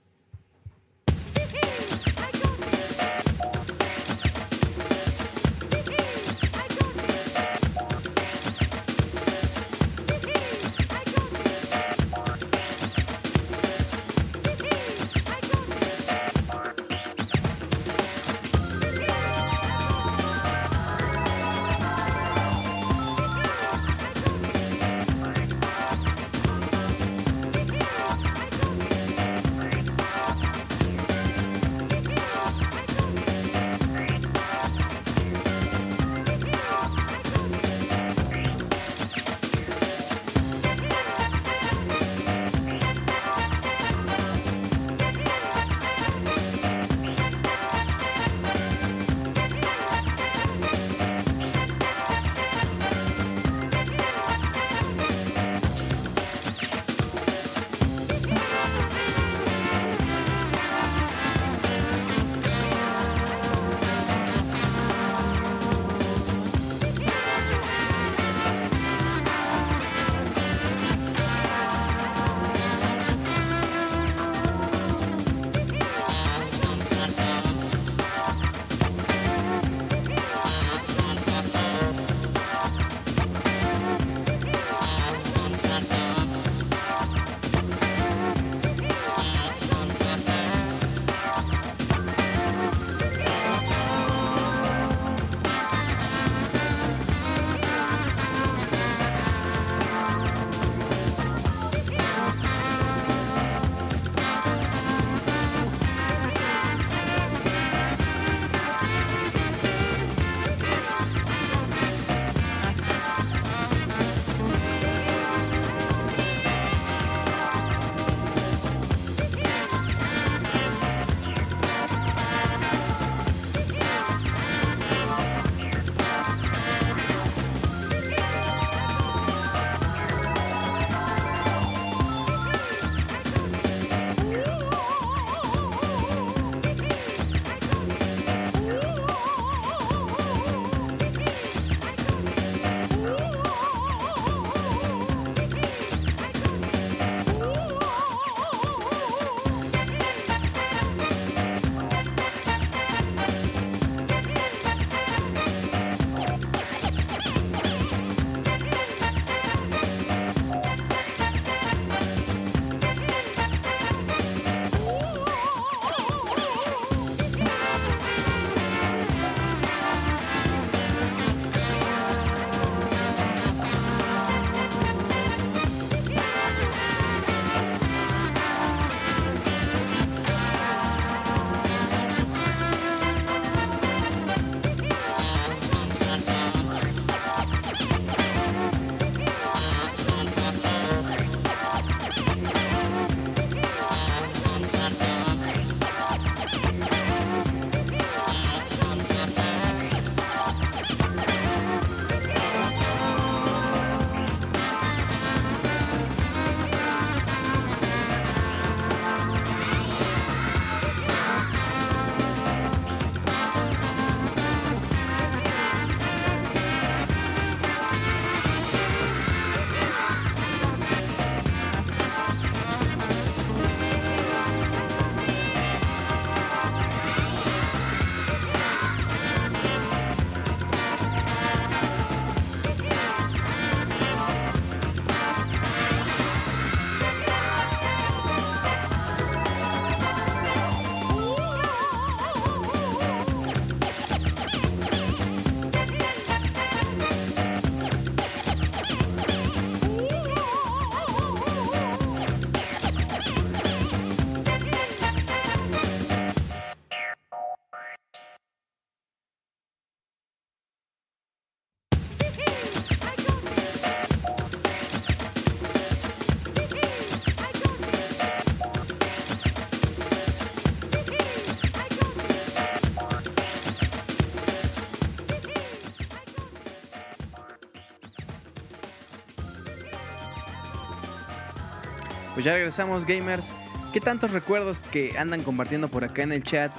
Speaker 1: Pues ya regresamos, gamers. ¿Qué tantos recuerdos que andan compartiendo por acá en el chat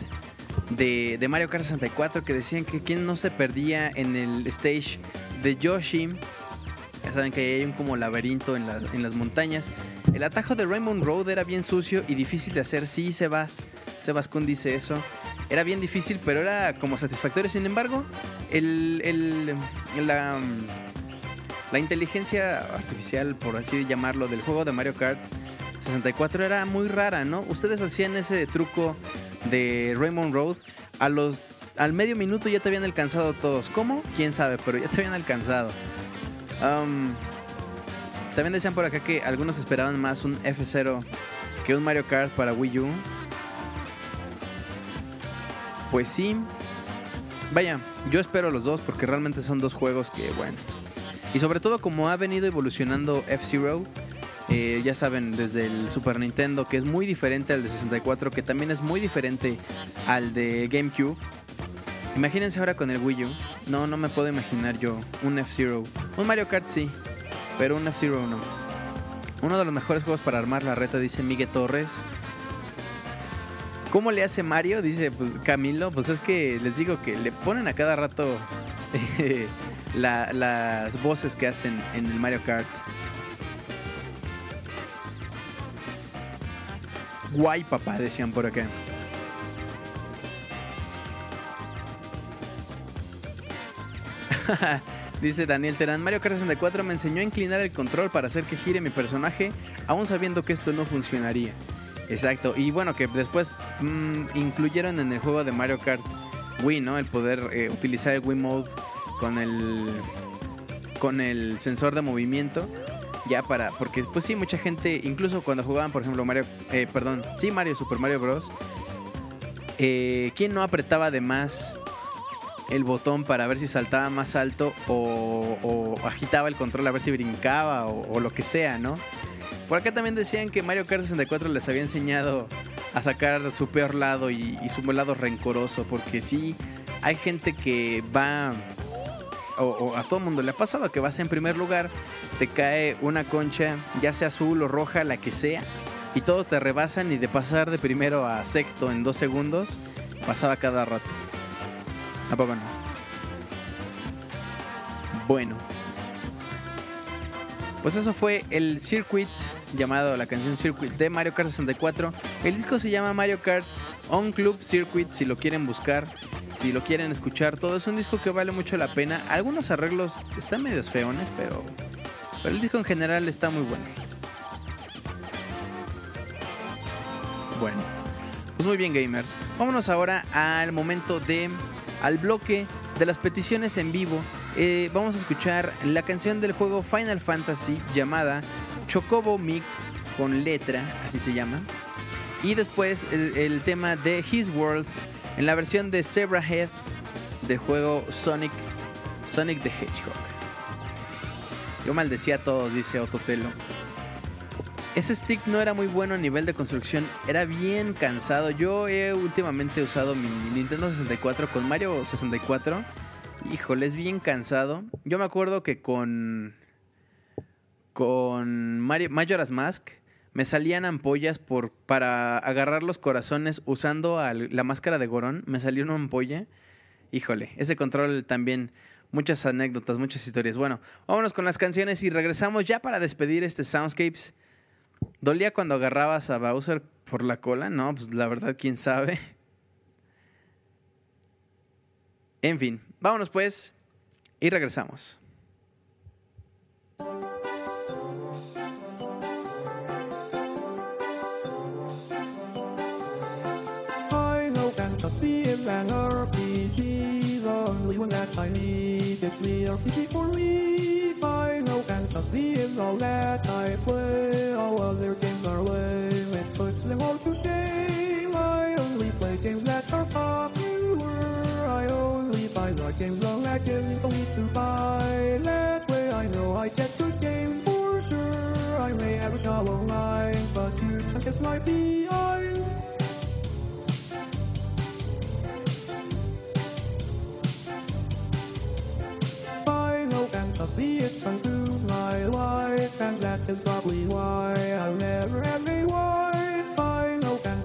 Speaker 1: de, de Mario Kart 64 que decían que quien no se perdía en el stage de Yoshi? Ya saben que hay un como laberinto en, la- en las montañas. El atajo de Raymond Road era bien sucio y difícil de hacer. Sí, Sebas. Sebas Kun dice eso. Era bien difícil, pero era como satisfactorio. Sin embargo, el, el- la, la inteligencia artificial, por así llamarlo, del juego de Mario Kart 64 era muy rara, ¿no? Ustedes hacían ese truco de Raymond Road. A los, al medio minuto ya te habían alcanzado todos. ¿Cómo? ¿Quién sabe? Pero ya te habían alcanzado. Um, también decían por acá que algunos esperaban más un F0 que un Mario Kart para Wii U. Pues sí. Vaya, yo espero los dos porque realmente son dos juegos que, bueno. Y sobre todo como ha venido evolucionando F-Zero, eh, ya saben, desde el Super Nintendo, que es muy diferente al de 64, que también es muy diferente al de GameCube. Imagínense ahora con el Wii U. No, no me puedo imaginar yo un F-Zero. Un Mario Kart sí, pero un F-Zero no. Uno de los mejores juegos para armar la reta, dice Miguel Torres. ¿Cómo le hace Mario? Dice pues, Camilo. Pues es que les digo que le ponen a cada rato <laughs> eh, la- las voces que hacen en el Mario Kart. Guay papá, decían por acá. <laughs> Dice Daniel Terán, Mario Kart 64 me enseñó a inclinar el control para hacer que gire mi personaje, aún sabiendo que esto no funcionaría. Exacto, y bueno, que después mm, incluyeron en el juego de Mario Kart Wii, ¿no? El poder eh, utilizar el Wii Mode con el, con el sensor de movimiento. Ya para, porque pues sí, mucha gente, incluso cuando jugaban, por ejemplo, Mario, eh, perdón, sí, Mario, Super Mario Bros. Eh, ¿Quién no apretaba de más el botón para ver si saltaba más alto o, o agitaba el control a ver si brincaba o, lo que sea, ¿no? Por acá también decían que Mario Kart 64 les había enseñado a sacar su peor lado y, y su lado rencoroso, porque sí, hay gente que va, o, a todo mundo le ha pasado que vas en primer lugar, te cae una concha, ya sea azul o roja, la que sea, y todos te rebasan y de pasar de primero a sexto en dos segundos, pasaba cada rato. ¿A poco no? Bueno. Pues eso fue el circuit llamado la canción Circuit de Mario Kart 64. El disco se llama Mario Kart On Club Circuit si lo quieren buscar, si lo quieren escuchar. Todo es un disco que vale mucho la pena. Algunos arreglos están medios feones, pero, pero el disco en general está muy bueno. Bueno, pues muy bien gamers. Vámonos ahora al momento de al bloque de las peticiones en vivo. Eh, vamos a escuchar la canción del juego Final Fantasy llamada Chocobo Mix con letra, así se llama. Y después el, el tema de His World en la versión de Zebrahead del juego Sonic Sonic the Hedgehog. Yo maldecía a todos, dice Ototelo. Ese stick no era muy bueno a nivel de construcción, era bien cansado. Yo he últimamente usado mi Nintendo 64 con Mario 64. Híjole, es bien cansado. Yo me acuerdo que con con Mario, Majora's Mask me salían ampollas por para agarrar los corazones usando la máscara de Gorón. Me salió una ampolla. Híjole, ese control también muchas anécdotas, muchas historias. Bueno, vámonos con las canciones y regresamos ya para despedir este Soundscapes. ¿Dolía cuando agarrabas a Bowser por la cola? No, pues la verdad, quién sabe. En fin, vámonos pues y regresamos.
Speaker 4: Only that I need. It's the RPG for me. Final Fantasy is all that I play. All other games are lame. It puts them all to shame. I only play games that are popular. I by my games, the lag is only to buy. That way I know I get good games for sure. I may have a shallow line, but you can't guess my BI. See it consumes my life, and that is probably why I'll never have a wife.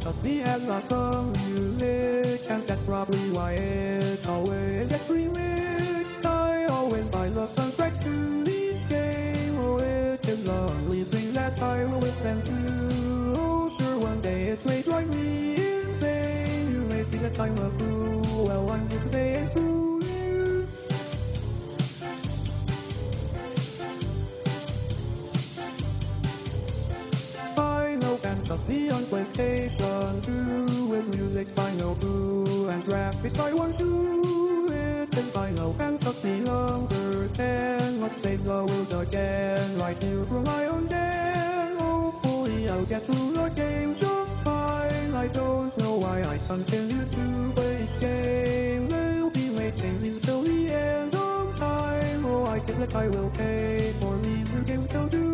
Speaker 4: Cause he has a song music, and that's probably why it always gets remixed. I always buy the soundtrack to each game, oh, it is the only thing that I will listen to. Oh, sure, one day it may drive me insane. You may think that I'm a fool, well, I'm here to say it's true. see on PlayStation 2 with music Final Blue and graphics I want to. It is Final Fantasy Hunger 10. Must save the world again, right here from my own den. Hopefully I'll get through the game just fine. I don't know why I continue to play games. game. They'll be making this till the end of time. Oh, I guess that I will pay for these new games they'll do.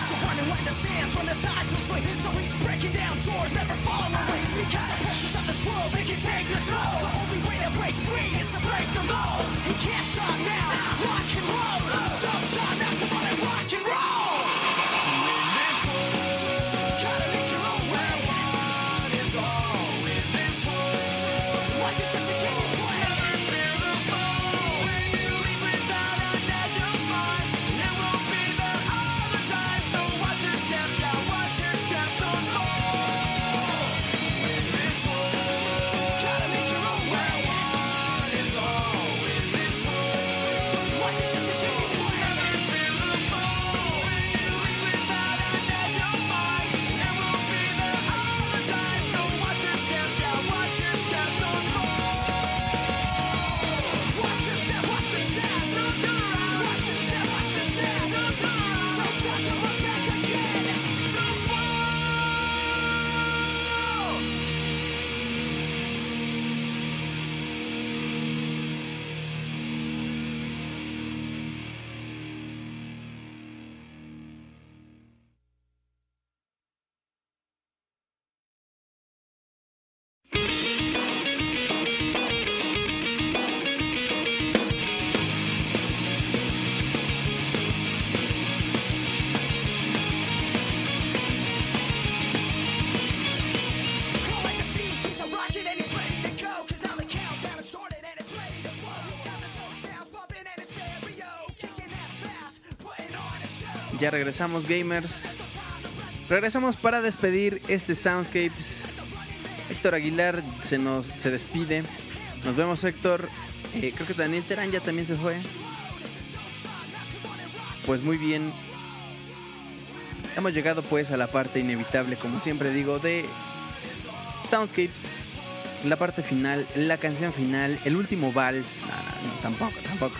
Speaker 5: just one who understands when the tides will swing. So he's breaking down doors, never following. Because the pressures of this world, they can take the toll.
Speaker 1: Regresamos, gamers. Regresamos para despedir este Soundscapes. Héctor Aguilar se nos se despide. Nos vemos, Héctor. Eh, creo que Daniel Terán ya también se fue. Pues muy bien. Hemos llegado pues a la parte inevitable, como siempre digo, de Soundscapes. La parte final, la canción final, el último vals. No, tampoco, tampoco.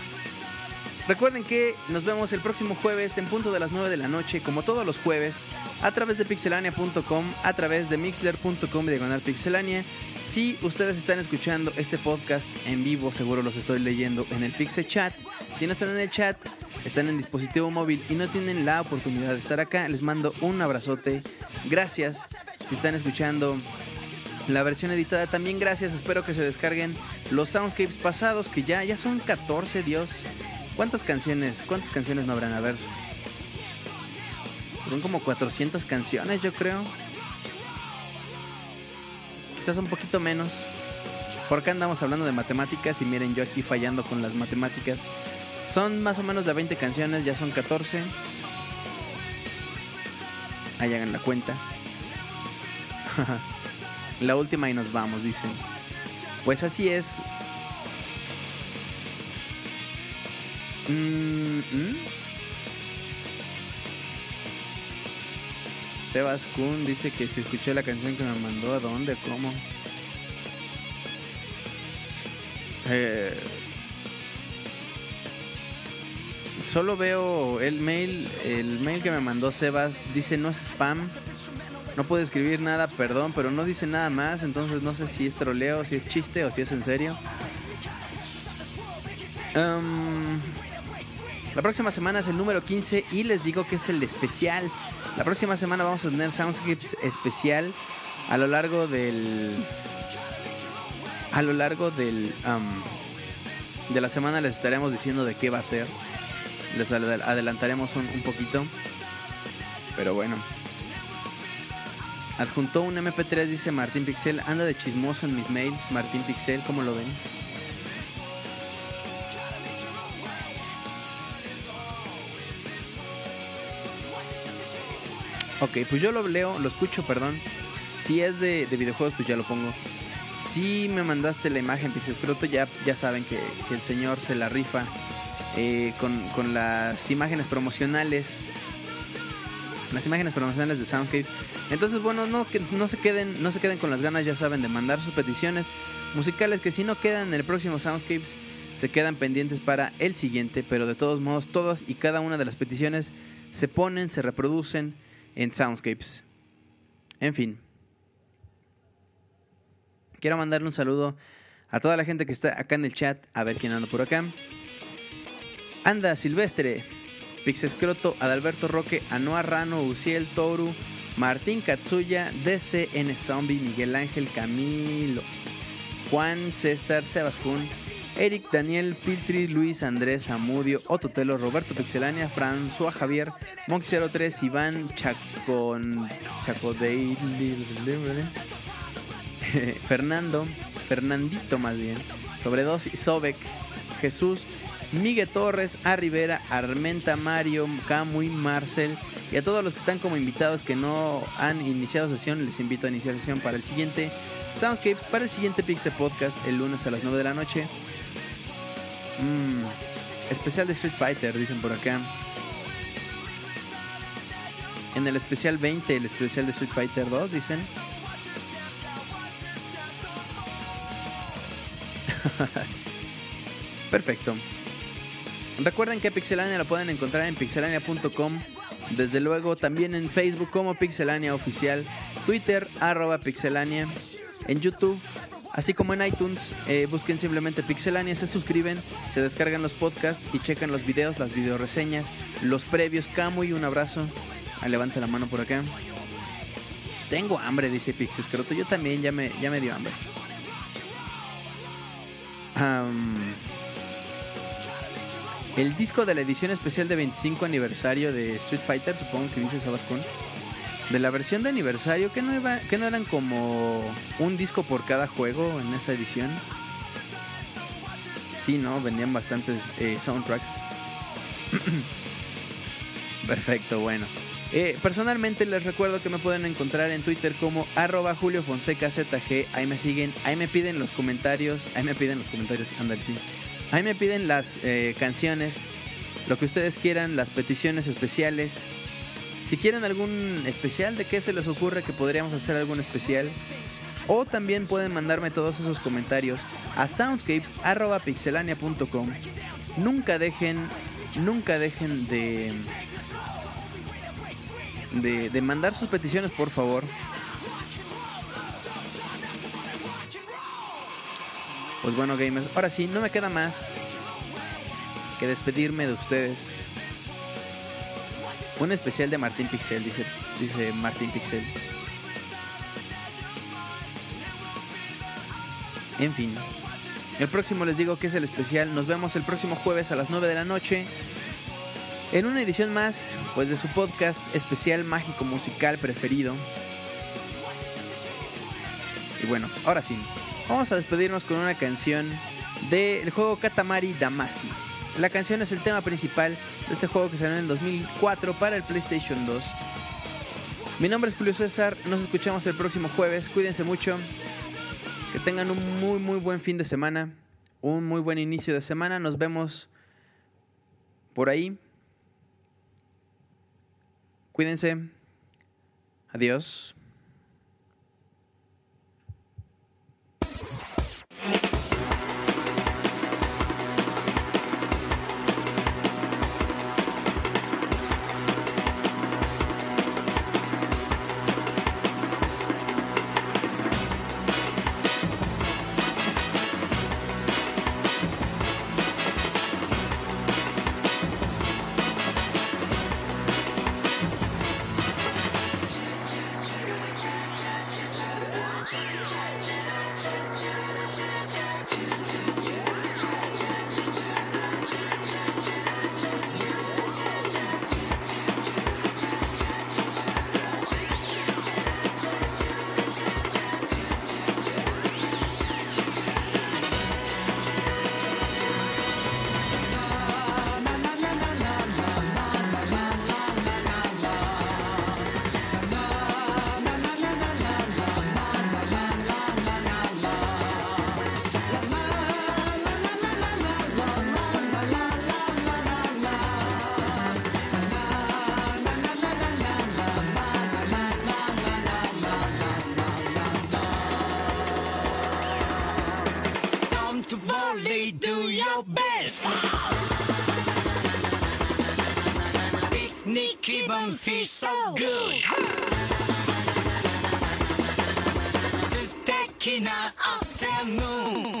Speaker 1: Recuerden que nos vemos el próximo jueves en punto de las 9 de la noche, como todos los jueves, a través de pixelania.com, a través de mixler.com diagonal pixelania. Si ustedes están escuchando este podcast en vivo, seguro los estoy leyendo en el Pixel Chat. Si no están en el chat, están en dispositivo móvil y no tienen la oportunidad de estar acá, les mando un abrazote. Gracias. Si están escuchando la versión editada también gracias. Espero que se descarguen los soundscapes pasados que ya ya son 14, Dios. ¿Cuántas canciones? ¿Cuántas canciones no habrán a ver? Son como 400 canciones, yo creo. Quizás un poquito menos. Por acá andamos hablando de matemáticas y miren yo aquí fallando con las matemáticas. Son más o menos de 20 canciones, ya son 14. Ahí hagan la cuenta. <laughs> La última y nos vamos, dicen. Pues así es. Mm, mm. Sebas Kun dice que si escuché la canción que me mandó, ¿a dónde? ¿Cómo? Eh, solo veo el mail, el mail que me mandó Sebas, dice no es spam. No puede escribir nada, perdón, pero no dice nada más, entonces no sé si es troleo, si es chiste o si es en serio. Em, la próxima semana es el número 15 y les digo que es el especial. La próxima semana vamos a tener Soundscripts especial a lo largo del... A lo largo del... am, de la semana les estaremos diciendo de qué va a ser. Les adel- adelantaremos un, un poquito. Pero bueno. Adjuntó un MP3, dice Martín Pixel. Anda de chismoso en mis mails. Martín Pixel, ¿cómo lo ven? Ok, pues yo lo leo, lo escucho, perdón. Si es de, de videojuegos, pues ya lo pongo. Si me mandaste la imagen Pixescroto, ya, ya saben que, que el señor se la rifa eh, con, con las imágenes promocionales. Las imágenes promocionales de Soundscapes. Entonces, bueno, no, que no se queden, no se queden con las ganas, ya saben, de mandar sus peticiones musicales que si no quedan en el próximo Soundscapes, se quedan pendientes para el siguiente. Pero de todos modos, todas y cada una de las peticiones se ponen, se reproducen en Soundscapes. En fin. Quiero mandarle un saludo a toda la gente que está acá en el chat. A ver quién anda por acá. Anda Silvestre, Pixescroto, Adalberto Roque, Anoa Rano, Uciel Toru, Martín Katsuya, DCN Zombie, Miguel Ángel Camilo, Juan César Sebascún, Eric Daniel Piltri, Luis Andrés Amudio, Ototelo, Roberto Pixelania, François Javier, Monk03, Iván Chacon, Chacodeil, <laughs> Fernando, Fernandito más bien, Sobredosis, Sobek, Jesús, Miguel Torres, A Armenta, Mario, Camuy, Marcel y a todos los que están como invitados que no han iniciado sesión, les invito a iniciar sesión para el siguiente Soundscapes, para el siguiente Pixel Podcast el lunes a las 9 de la noche. Mm, especial de Street Fighter, dicen por acá. En el especial 20, el especial de Street Fighter 2, dicen. <laughs> Perfecto. Recuerden que Pixelania lo pueden encontrar en pixelania.com. Desde luego también en Facebook como Pixelania Oficial, Twitter arroba Pixelania, en YouTube, así como en iTunes. eh, busquen simplemente Pixelania, se suscriben, se descargan los podcasts y checan los videos, las videoreseñas, los previos. Camo y un abrazo. Ah, levanta la mano por acá. Tengo hambre, dice Pixescroto. Yo también, ya me, ya me dio hambre. Am, el disco de la edición especial de 25 aniversario de Street Fighter, supongo que dice Sabascón. De la versión de aniversario, que no, iba, que no eran como un disco por cada juego en esa edición. Sí, ¿no? Vendían bastantes eh, soundtracks. <clears throat> Perfecto, bueno. Eh, personalmente les recuerdo que me pueden encontrar en Twitter como arroba Julio Fonseca ZG. Ahí me siguen, ahí me piden los comentarios. Ahí me piden los comentarios, ándale, sí. Ahí me piden las eh, canciones, lo que ustedes quieran, las peticiones especiales. Si quieren algún especial, ¿de qué se les ocurre que podríamos hacer algún especial? O también pueden mandarme todos esos comentarios a soundscapes.pixelania.com. Nunca dejen, nunca dejen de, de, de mandar sus peticiones, por favor. Pues bueno, gamers, ahora sí, no me queda más que despedirme de ustedes. Un especial de Martín Pixel, dice, dice Martín Pixel. En fin. El próximo les digo que es el especial. Nos vemos el próximo jueves a las 9 de la noche. En una edición más, pues de su podcast especial mágico musical preferido. Y bueno, ahora sí. Vamos a despedirnos con una canción del juego Katamari Damacy. La canción es el tema principal de este juego que salió en el 2004 para el PlayStation 2. Mi nombre es Julio César, nos escuchamos el próximo jueves, cuídense mucho, que tengan un muy muy buen fin de semana, un muy buen inicio de semana, nos vemos por ahí. Cuídense, adiós.
Speaker 6: きなアフタヌーン。